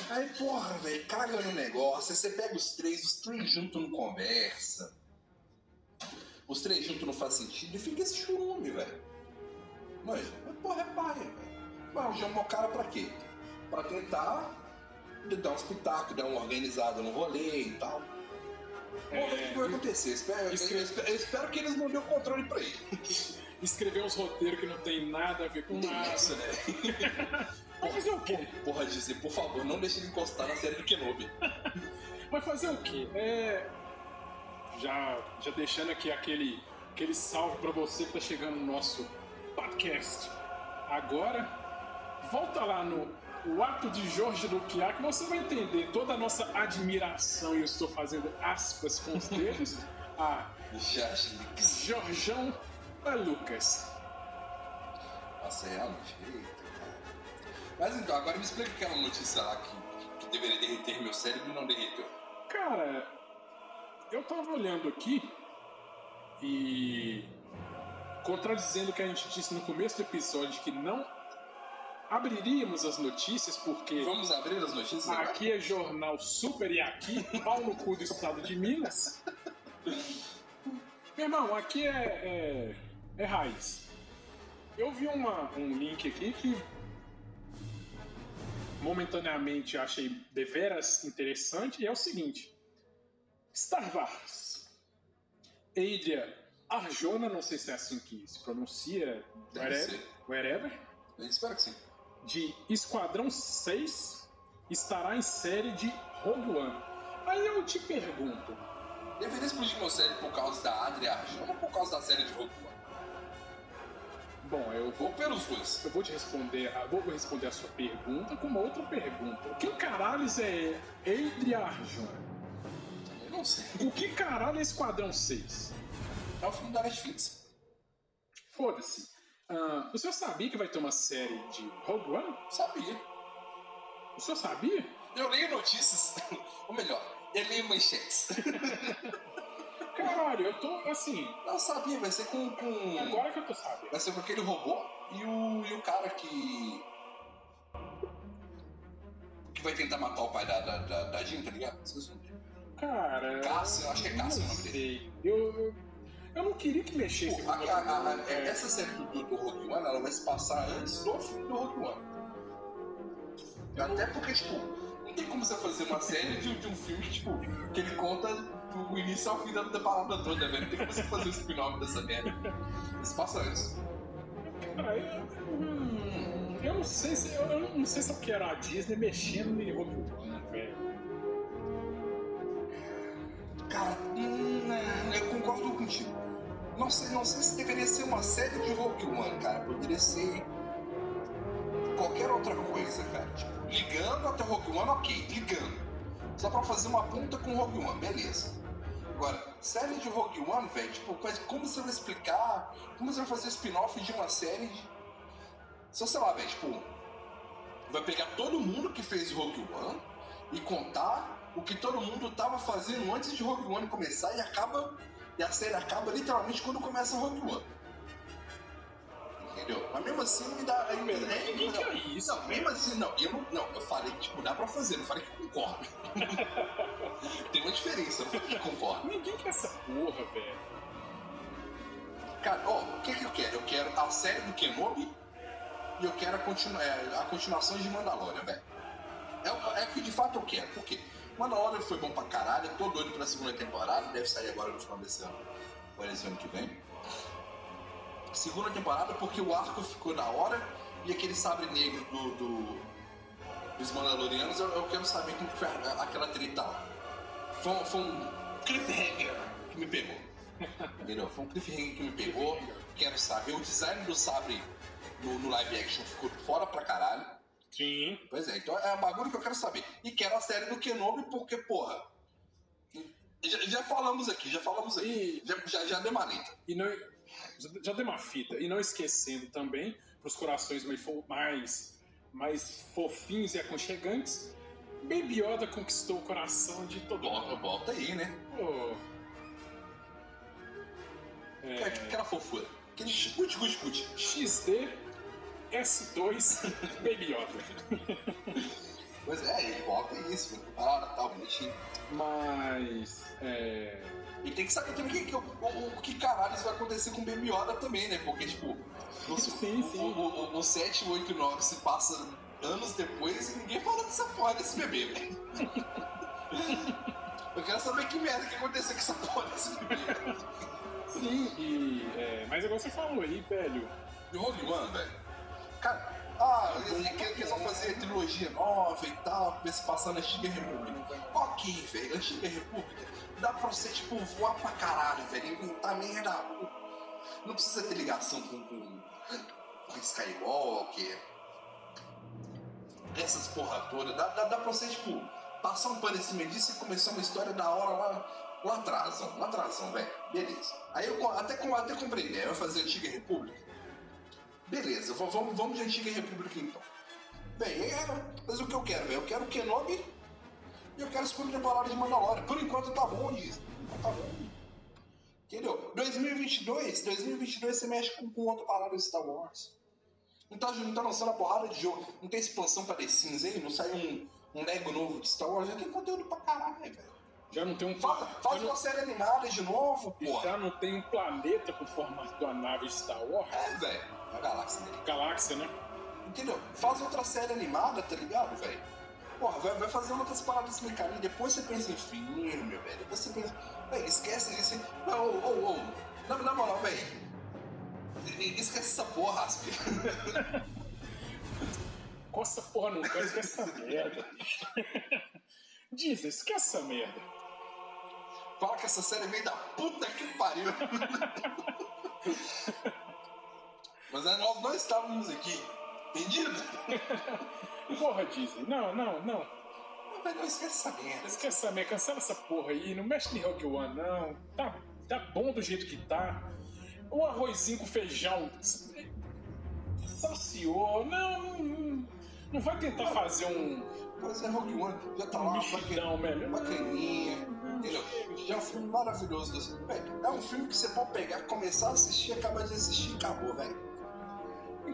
Speaker 2: Aí, porra, velho, caga no negócio. Aí você pega os três, os três juntos não conversa. Os três juntos não faz sentido e fica esse churume, velho. Mas, porra, é paia, velho. Mas chamou o cara pra quê? Pra tentar dar um espetáculo, dar uma organizada no rolê e tal. Vamos ver o que vai acontecer. Eu espero, eu espero- eu espero que eles não dêem o controle pra ele.
Speaker 1: Escrever uns roteiros que não tem nada a ver com nada.
Speaker 2: né?
Speaker 1: Vai fazer o quê?
Speaker 2: Porra, dizer, por favor, não deixe ele encostar na série do Kenobi.
Speaker 1: Vai fazer o quê? É. Já, já deixando aqui aquele, aquele salve pra você que tá chegando no nosso podcast. Agora, volta lá no o ato de Jorge Luquiá que você vai entender toda a nossa admiração, e eu estou fazendo aspas com os dedos, a
Speaker 2: Shinix.
Speaker 1: Jorjão Lucas.
Speaker 2: Nossa, é realmente. Eita, cara. Mas então, agora me explica aquela notícia lá que, que deveria derreter meu cérebro e não derreteu.
Speaker 1: Cara, eu tava olhando aqui e contradizendo o que a gente disse no começo do episódio que não abriríamos as notícias porque
Speaker 2: Vamos abrir as notícias agora?
Speaker 1: aqui é jornal super e aqui, pau no cu do estado de Minas. Meu irmão, aqui é, é, é raiz. Eu vi uma, um link aqui que momentaneamente achei deveras interessante e é o seguinte. Star Wars. Adria Arjona, não sei se é assim que se pronuncia, wherever, wherever,
Speaker 2: Eu espero que sim.
Speaker 1: de Esquadrão 6 estará em série de Rogue One. Aí eu te pergunto,
Speaker 2: Deveria explodir meu cérebro por causa da Adria Arjona ou por causa da série de Rogue One?
Speaker 1: Bom, eu vou
Speaker 2: Ou pelos dois?
Speaker 1: Eu vou te responder, a- vou responder a sua pergunta com uma outra pergunta. O que caralhos é Adria Arjona?
Speaker 2: Eu não sei.
Speaker 1: O que caralho é Esquadrão 6?
Speaker 2: É o filme da Netflix.
Speaker 1: Foda-se. Ah, o senhor sabia que vai ter uma série de Rogue One?
Speaker 2: Sabia.
Speaker 1: O senhor sabia?
Speaker 2: Eu leio notícias. Ou melhor, eu leio manchetes.
Speaker 1: Caralho, eu tô assim.
Speaker 2: Não sabia, vai ser com. com...
Speaker 1: Agora que eu tô sabendo.
Speaker 2: Vai ser com aquele robô e o, e o cara que. que vai tentar matar o pai da, da, da, da Jean, tá ligado? Esqueci o nome dele.
Speaker 1: Cara.
Speaker 2: Cássio, eu acho que é Cássio o nome dele.
Speaker 1: Eu, eu, eu não queria que mexesse
Speaker 2: Pô, a- a- a-
Speaker 1: É.
Speaker 2: essa série do, do, do Rogue One, ela vai se passar antes do filme do Rogue One. Até porque, tipo, não tem como você fazer uma série de, de um filme que, tipo, que ele conta do início ao fim da, da parada toda, velho. Não tem como você fazer um spin-off dessa merda. Se passa antes.
Speaker 1: Cara, eu, hum, eu não sei se eu, eu não sei se eu quero a Disney mexendo em Rogue One, velho.
Speaker 2: Cara, hum, eu concordo contigo. Não sei, não sei se deveria ser uma série de Rogue One, cara. Poderia ser qualquer outra coisa, cara. Tipo, ligando até Rogue One, ok, ligando. Só pra fazer uma ponta com Rogue One, beleza. Agora, série de Rogue One, velho, tipo, como você vai explicar? Como você vai fazer spin-off de uma série? de- Só sei lá, velho, tipo, vai pegar todo mundo que fez Rogue One e contar o que todo mundo tava fazendo antes de Rogue One começar e acaba. E a série acaba literalmente quando começa Rogue One. Entendeu? Mas mesmo assim me dá. Aí,
Speaker 1: Velho,
Speaker 2: aí-
Speaker 1: ninguém
Speaker 2: não,
Speaker 1: quer isso,
Speaker 2: Não, mesmo assim, não. Eu não, não, eu falei que tipo, dá pra fazer, não falei que concordo. Tem uma diferença, eu não falei que concordo.
Speaker 1: Ninguém quer essa porra, velho.
Speaker 2: Cara, ó, o que, que eu quero? Eu quero a série do Kenobi e eu quero a, continu é, a continuação de Mandalorian, velho. É, o- é que de fato eu quero. Por quê? Mandalorian foi bom pra caralho, eu tô doido pra segunda temporada, deve sair agora no final desse ano, ou esse ano que vem. Segunda temporada porque o arco ficou da hora e aquele sabre negro do, do- dos Mandalorianos, eu, eu quero saber como que foi aquela treta lá. Foi, um- foi um. cliffhanger que me pegou. Entendeu? Foi um cliffhanger que me pegou. Quero saber. O design do sabre no, no live action ficou fora pra caralho.
Speaker 1: Sim.
Speaker 2: Pois é, então é um bagulho que eu quero saber. E quero a série do Kenobi porque, porra. Já, já falamos aqui, já falamos aqui.
Speaker 1: E,
Speaker 2: Já, já, já deu
Speaker 1: e não, já, deu uma fita. E não esquecendo também, pros corações mais, mais, fofinhos e aconchegantes, Baby Yoda conquistou o coração de todo
Speaker 2: Volta,
Speaker 1: mundo.
Speaker 2: volta aí, né?
Speaker 1: Pô. É,
Speaker 2: Aquela fofura. Aquele escute, escute, escute.
Speaker 1: XD S2 Baby Yoda.
Speaker 2: Pois é, ele volta isso, parada, tal, bonitinho.
Speaker 1: Mas. É,
Speaker 2: E tem que saber também o que, o, o, que caralho vai acontecer com o Baby Yoda também, né? Porque, tipo, no,
Speaker 1: Sim,
Speaker 2: o,
Speaker 1: sim.
Speaker 2: O, o, o 7, o 8 e o 9 se passa anos depois e ninguém fala dessa porra desse bebê, velho. Eu quero saber que merda que aconteceu com essa porra desse bebê.
Speaker 1: sim, e. é, mas igual você falou aí, velho.
Speaker 2: Rogue One, velho. Cara, fazer trilogia nova e tal, ver se passar na Antiga República. Ok, velho, Antiga República dá pra você, tipo, voar pra caralho, velho, inventar merda. Não precisa ter ligação com, com, com Skywalker. Essas porra toda. Dá, dá, dá pra você, tipo, passar um pano em cima disso e começar uma história da hora lá, lá atrás, lá atrás, velho. Beleza. Aí eu até, até comprei ideia, vai fazer Antiga República. Beleza, vamos, vamos de Antiga República então. Bem, é, mas o que eu quero, velho? Eu quero o Kenobi e eu quero a segunda temporada de Mandalorian. Por enquanto tá bom disso. Tá bom. Entendeu? 2022, 2022 você mexe com, com outra parada de Star Wars. Não tá, não tá lançando a porrada de jogo. Não tem expansão pra The Sims aí? Não sai um, um Lego novo de Star Wars? Já tem conteúdo pra caralho, velho.
Speaker 1: Já não tem um.
Speaker 2: Faz, faz uma
Speaker 1: não,
Speaker 2: série animada de novo, porra.
Speaker 1: já não tem um planeta com o formato da nave Star Wars.
Speaker 2: É, velho. A galáxia dele.
Speaker 1: Galáxia, né?
Speaker 2: Entendeu? Faz outra série animada, tá ligado, velho? Porra, vai, vai fazendo outras paradas caminho. Depois você pensa em filme, velho. Depois você pensa. Véi, esquece isso. Não, ô, ô, ô. Na, na moral, velho. Esquece essa porra, Asp.
Speaker 1: Coça porra não quer, esquece essa merda. Diz, esquece essa merda.
Speaker 2: Fala que essa série veio da puta que pariu. Mas aí nós não estávamos aqui. Entendido?
Speaker 1: Porra, Disney. Não, não, não.
Speaker 2: Não, velho, não esquece essa merda.
Speaker 1: Esquece essa merda, cancela essa porra aí. Não mexe em Rogue One, não. Tá, tá bom do jeito que tá. O arrozinho com feijão saciou. Não, não, não vai tentar fazer um,
Speaker 2: Pois é, Rogue One já tá
Speaker 1: um
Speaker 2: lá,
Speaker 1: mexidão,
Speaker 2: bacaninha. Entendeu? Já é um filme maravilhoso. Velho, é um filme que você pode pegar, começar a assistir, acabar de assistir e acabou, velho.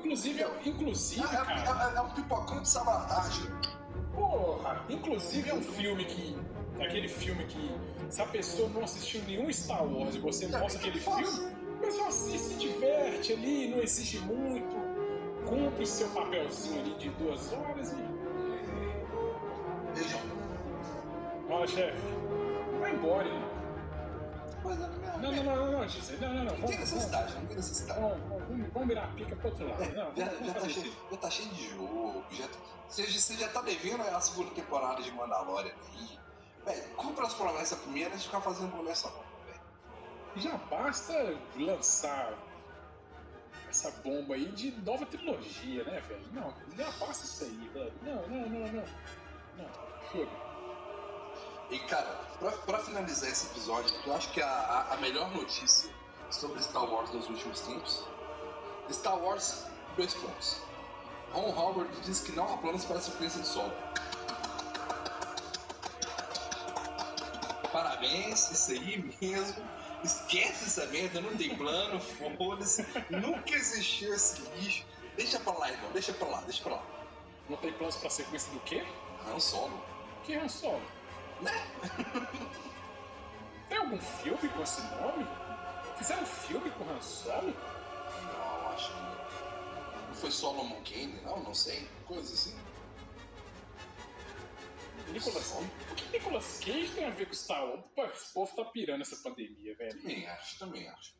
Speaker 1: Inclusive, inclusive,
Speaker 2: É,
Speaker 1: cara.
Speaker 2: é- é- é um pipocão de tarde.
Speaker 1: Porra! Inclusive é um filme que. é Aquele filme que. Se a pessoa não assistiu nenhum Star Wars e você mostra aquele filme, a pessoa assiste, se diverte ali, não exige muito, cumpre o seu papelzinho ali de duas horas e.
Speaker 2: Vejam.
Speaker 1: Olha, chefe, vai embora, irmão.
Speaker 2: Mas é,
Speaker 1: Não, não, não, não, não, Gisele, não, não, não.
Speaker 2: Não tem necessidade, não tem necessidade.
Speaker 1: vamos, virar a pica pro outro lado. Não,
Speaker 2: Já, já, tá cheio, já tá cheio de jogo. Já, tá- você, você já tá devendo a segunda temporada de Mandalorian aí. Velho, compra as promessas primeiro e ficar fazendo promessa nova, velho.
Speaker 1: Já basta lançar essa bomba aí de nova trilogia, né, velho? Não, já basta isso aí, velho. Não, não, não, não. Não, chega.
Speaker 2: E cara, pra, pra finalizar esse episódio, eu acho que a, a, a melhor notícia sobre Star Wars nos últimos tempos: Star Wars, dois pontos. Ron Howard diz que não há planos para a sequência de solo. Parabéns, isso aí mesmo. Esquece essa merda, não tem plano, foda-se. Nunca existiu esse lixo. Deixa pra lá, irmão, deixa pra lá, deixa pra lá.
Speaker 1: Não tem planos pra sequência do quê?
Speaker 2: Não solo.
Speaker 1: Que um solo?
Speaker 2: Né?
Speaker 1: Tem algum filme com esse nome? Fizeram um filme com Han Solo?
Speaker 2: Não, acho que não. Não foi Solomon Kane, não? Não sei. Coisa assim.
Speaker 1: Nicolas
Speaker 2: Solo?
Speaker 1: O que Nicolas Cage tem a ver com Star Wars? Pô, esse povo tá pirando essa pandemia, velho.
Speaker 2: Também acho, também acho.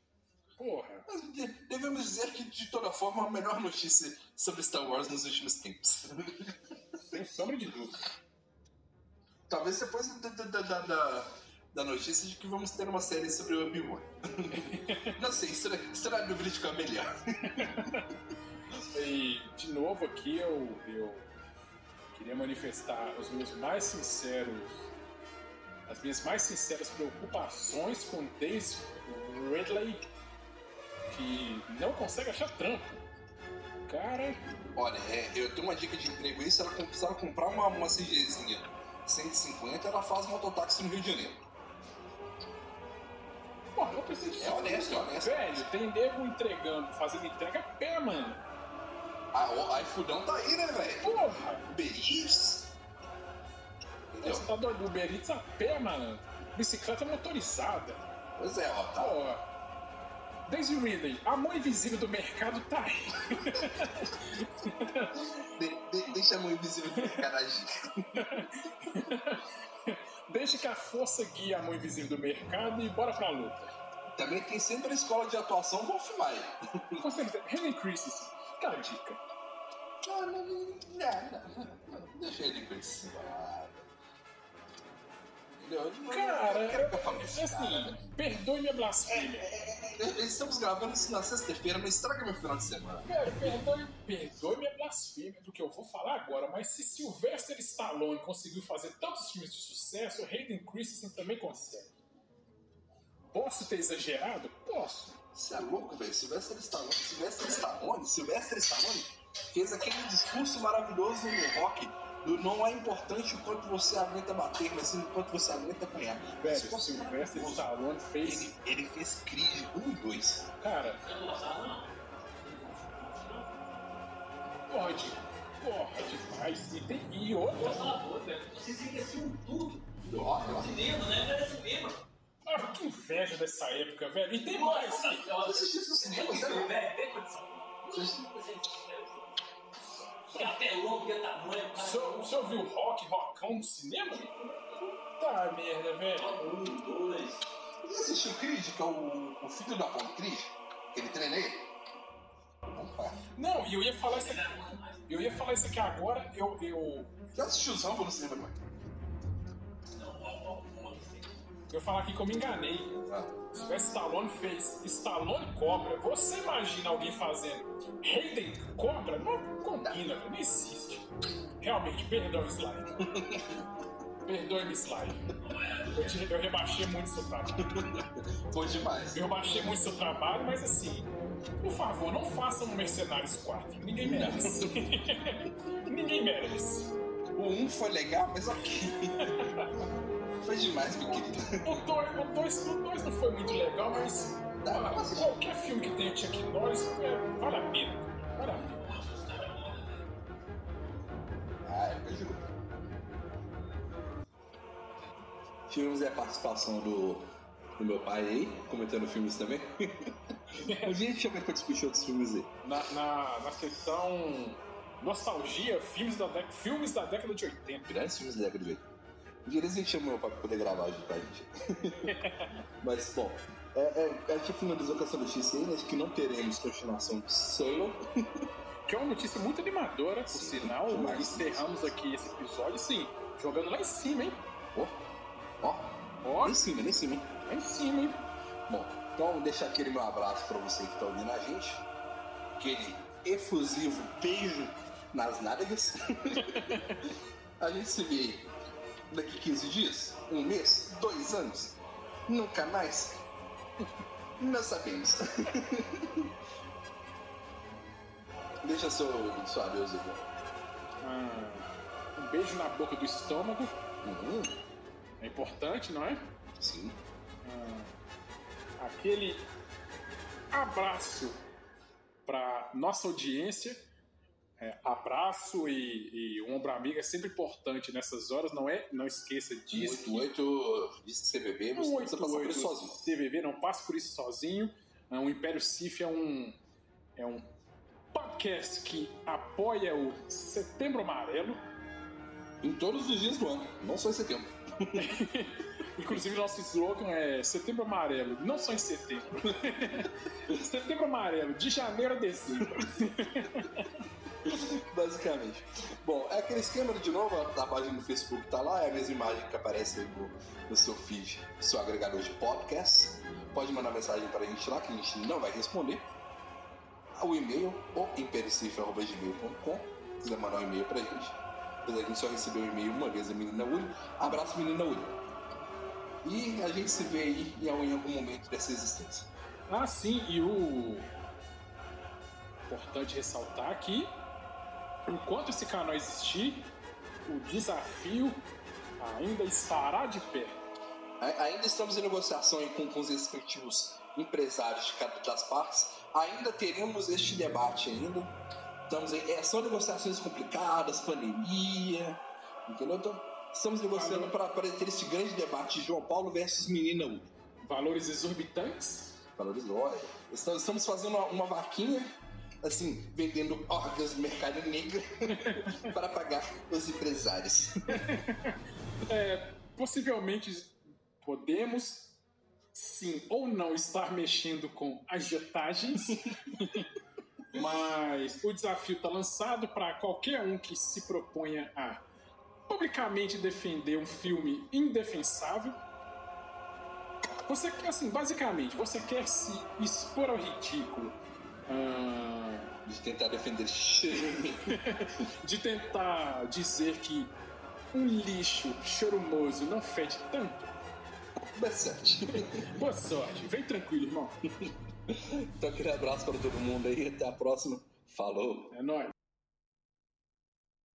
Speaker 1: Porra.
Speaker 2: Mas de- devemos dizer que, de toda forma, a melhor notícia sobre Star Wars nos últimos tempos.
Speaker 1: Sem sombra de dúvida.
Speaker 2: Talvez depois da, da, da, da- notícia de que vamos ter uma série sobre o Obi-Wan. Não sei, será, será meu vídeo melhor?
Speaker 1: E, de novo, aqui eu, eu queria manifestar os meus mais sinceros, as minhas mais sinceras preocupações com Daisy Ridley, que não consegue achar trampo. Cara,
Speaker 2: Olha, é, eu tenho uma dica de emprego se ela, ela comprar uma, uma CGzinha 150, ela faz mototáxi no Rio de Janeiro.
Speaker 1: porra, eu preciso disso.
Speaker 2: É honesto, é honesto.
Speaker 1: Velho, tem nego entregando, fazendo entrega a pé, mano.
Speaker 2: Ah, o iFoodão tá aí, né, velho?
Speaker 1: Porra!
Speaker 2: Uber Eats. Entendeu?
Speaker 1: Você tá doido? do Uber Eats a pé, mano. Bicicleta motorizada.
Speaker 2: Pois é, ó, tá.
Speaker 1: Porra. Daisy Ridley, a mão invisível do mercado tá aí.
Speaker 2: De- de- deixa a mão invisível do mercado agir.
Speaker 1: Deixa que a força guie a mão invisível do mercado e bora pra luta.
Speaker 2: Também tem sempre a escola de atuação Wolf Maia.
Speaker 1: Com certeza, Helen Christensen, fica a dica.
Speaker 2: Não, não, não, não, deixa ele com
Speaker 1: Cara,
Speaker 2: eu quero
Speaker 1: assim,
Speaker 2: cara.
Speaker 1: perdoe minha blasfêmia.
Speaker 2: Estamos gravando isso na sexta-feira, não estraga meu final de semana.
Speaker 1: Perdoe, perdoe minha blasfêmia do que eu vou falar agora, mas se Sylvester Stallone conseguiu fazer tantos filmes de sucesso, Hayden Christensen também consegue. Posso ter exagerado? Posso.
Speaker 2: Você é louco, velho? Sylvester Stallone, Sylvester Stallone, Sylvester Stallone fez aquele discurso maravilhoso no rock não é importante o quanto você aguenta bater, mas sim o quanto você aguenta apanhar.
Speaker 1: Velho,
Speaker 2: Discurso
Speaker 1: Sylvester
Speaker 2: maravilhoso.
Speaker 1: Stallone fez.
Speaker 2: Ele, ele fez Creed 1 e 2.
Speaker 1: Cara. Pode. Porra, demais. E, tem, e outra.
Speaker 3: Vocês esqueciam tudo.
Speaker 2: Ó,
Speaker 3: Cinema, né? Era cinema.
Speaker 1: Ah, que inveja dessa época, velho. E tem mais.
Speaker 3: Nossa senhora.
Speaker 2: Você assistiu isso no cinema?
Speaker 3: Velho, tem condição. Caftelão, que tamanho,
Speaker 1: O senhor, o senhor viu rock, rockão no cinema? Puta merda, velho.
Speaker 3: Um, dois.
Speaker 2: Você assistiu Creed, que é o, o filho do Apollo Creed? Que ele treina ele? Opa.
Speaker 1: Não, e eu ia falar isso aqui. Eu ia falar isso aqui agora, eu. eu
Speaker 2: Já assistiu o Zambo no cinema, mãe?
Speaker 1: Eu falar aqui que eu me enganei. Se tivesse Stallone fez Stallone Cobra, você imagina alguém fazendo Hayden Cobra? Não combina, não existe. Realmente, perdão, Sly. Perdoe-me, Sly. Eu, te, eu rebaixei muito seu trabalho.
Speaker 2: Foi demais.
Speaker 1: Eu baixei muito seu trabalho, mas assim, por favor, não façam um Mercenários 4. Ninguém merece. Ninguém merece.
Speaker 2: O 1 foi legal, mas ok. foi demais, meu querido.
Speaker 1: O 2 o dois, o dois não foi muito legal, mas
Speaker 2: Dá
Speaker 1: ah,
Speaker 2: assistir.
Speaker 1: qualquer filme que tenha Chuck Norris é, vale a pena. Vale a pena.
Speaker 2: Ah, é coisa boa. Tivemos aí a participação do, do meu pai aí, comentando filmes também. um dia a gente chama pra discutir outros filmes aí.
Speaker 1: Na, na, na sessão Nostalgia, filmes da, filmes da década de 80.
Speaker 2: Grandes filmes da década de 80. Um dia eles pai pra poder gravar junto com a gente. Mas, bom, é, é, a gente finalizou com essa notícia aí, né, que não teremos continuação de Solo.
Speaker 1: Que é uma notícia muito animadora, por
Speaker 2: Sim,
Speaker 1: sinal.
Speaker 2: demais.
Speaker 1: Encerramos aqui esse episódio, sim, jogando lá em cima, hein?
Speaker 2: Ó, ó,
Speaker 1: Ó,
Speaker 2: lá em cima, lá em cima, hein?
Speaker 1: lá em cima, hein?
Speaker 2: Bom, então deixar aquele meu abraço pra você que tá ouvindo a gente. Aquele efusivo beijo nas nádegas. a gente se vê daqui 15 dias, um mês, dois anos, nunca mais. Não sabemos. Deixa seu, seu adeus.
Speaker 1: Ah, um beijo na boca do estômago.
Speaker 2: Uhum,
Speaker 1: É importante, não é?
Speaker 2: sim.
Speaker 1: Ah, aquele abraço para nossa audiência. É, abraço e, e um ombro amigo é sempre importante nessas horas, não é? Não esqueça disso.
Speaker 2: 88 disse que CBB, você não precisa passar por isso sozinho.
Speaker 1: CVV, não passe por isso sozinho. Ah, O Império Cif é um, é um podcast que apoia o Setembro Amarelo.
Speaker 2: Em todos os dias do ano, não só em setembro.
Speaker 1: Inclusive, nosso slogan é Setembro Amarelo, não só em setembro. setembro Amarelo, de janeiro a dezembro.
Speaker 2: Basicamente. Bom, é aquele esquema de novo, a página do Facebook tá lá, é a mesma imagem que aparece no, no seu feed, seu agregador de podcast. Pode mandar mensagem pra gente lá que a gente não vai responder. O e-mail, ou impericifre.gmail.com. Se quiser mandar um e-mail pra gente. Apesar que a gente só recebeu um e-mail uma vez da menina Uri. Abraço, menina Uri. E a gente se vê aí em algum momento dessa existência.
Speaker 1: Ah, sim, e o. Importante ressaltar que, enquanto esse canal existir, o desafio ainda estará de pé.
Speaker 2: Ainda estamos em negociação com, com os respectivos empresários de cada das partes. Ainda teremos este debate ainda. Estamos em, é, são negociações complicadas, pandemia, entendeu? Então, estamos negociando para ter esse grande debate de João Paulo versus Menina Uri.
Speaker 1: Valores exorbitantes.
Speaker 2: Valorizou, olha. Estamos, estamos fazendo uma, uma vaquinha, assim, vendendo órgãos no mercado negro para pagar os empresários.
Speaker 1: É, possivelmente podemos, sim ou não, estar mexendo com agietagens. Mas o desafio está lançado para qualquer um que se proponha a publicamente defender um filme indefensável. Você quer, assim, basicamente, você quer se expor ao ridículo. Ah,
Speaker 2: De tentar defender
Speaker 1: de tentar dizer que um lixo chorumoso não fede tanto.
Speaker 2: Bastante.
Speaker 1: Boa sorte, vem tranquilo, irmão.
Speaker 2: Então, aquele abraço para todo mundo aí. Até a próxima. Falou.
Speaker 1: É nóis.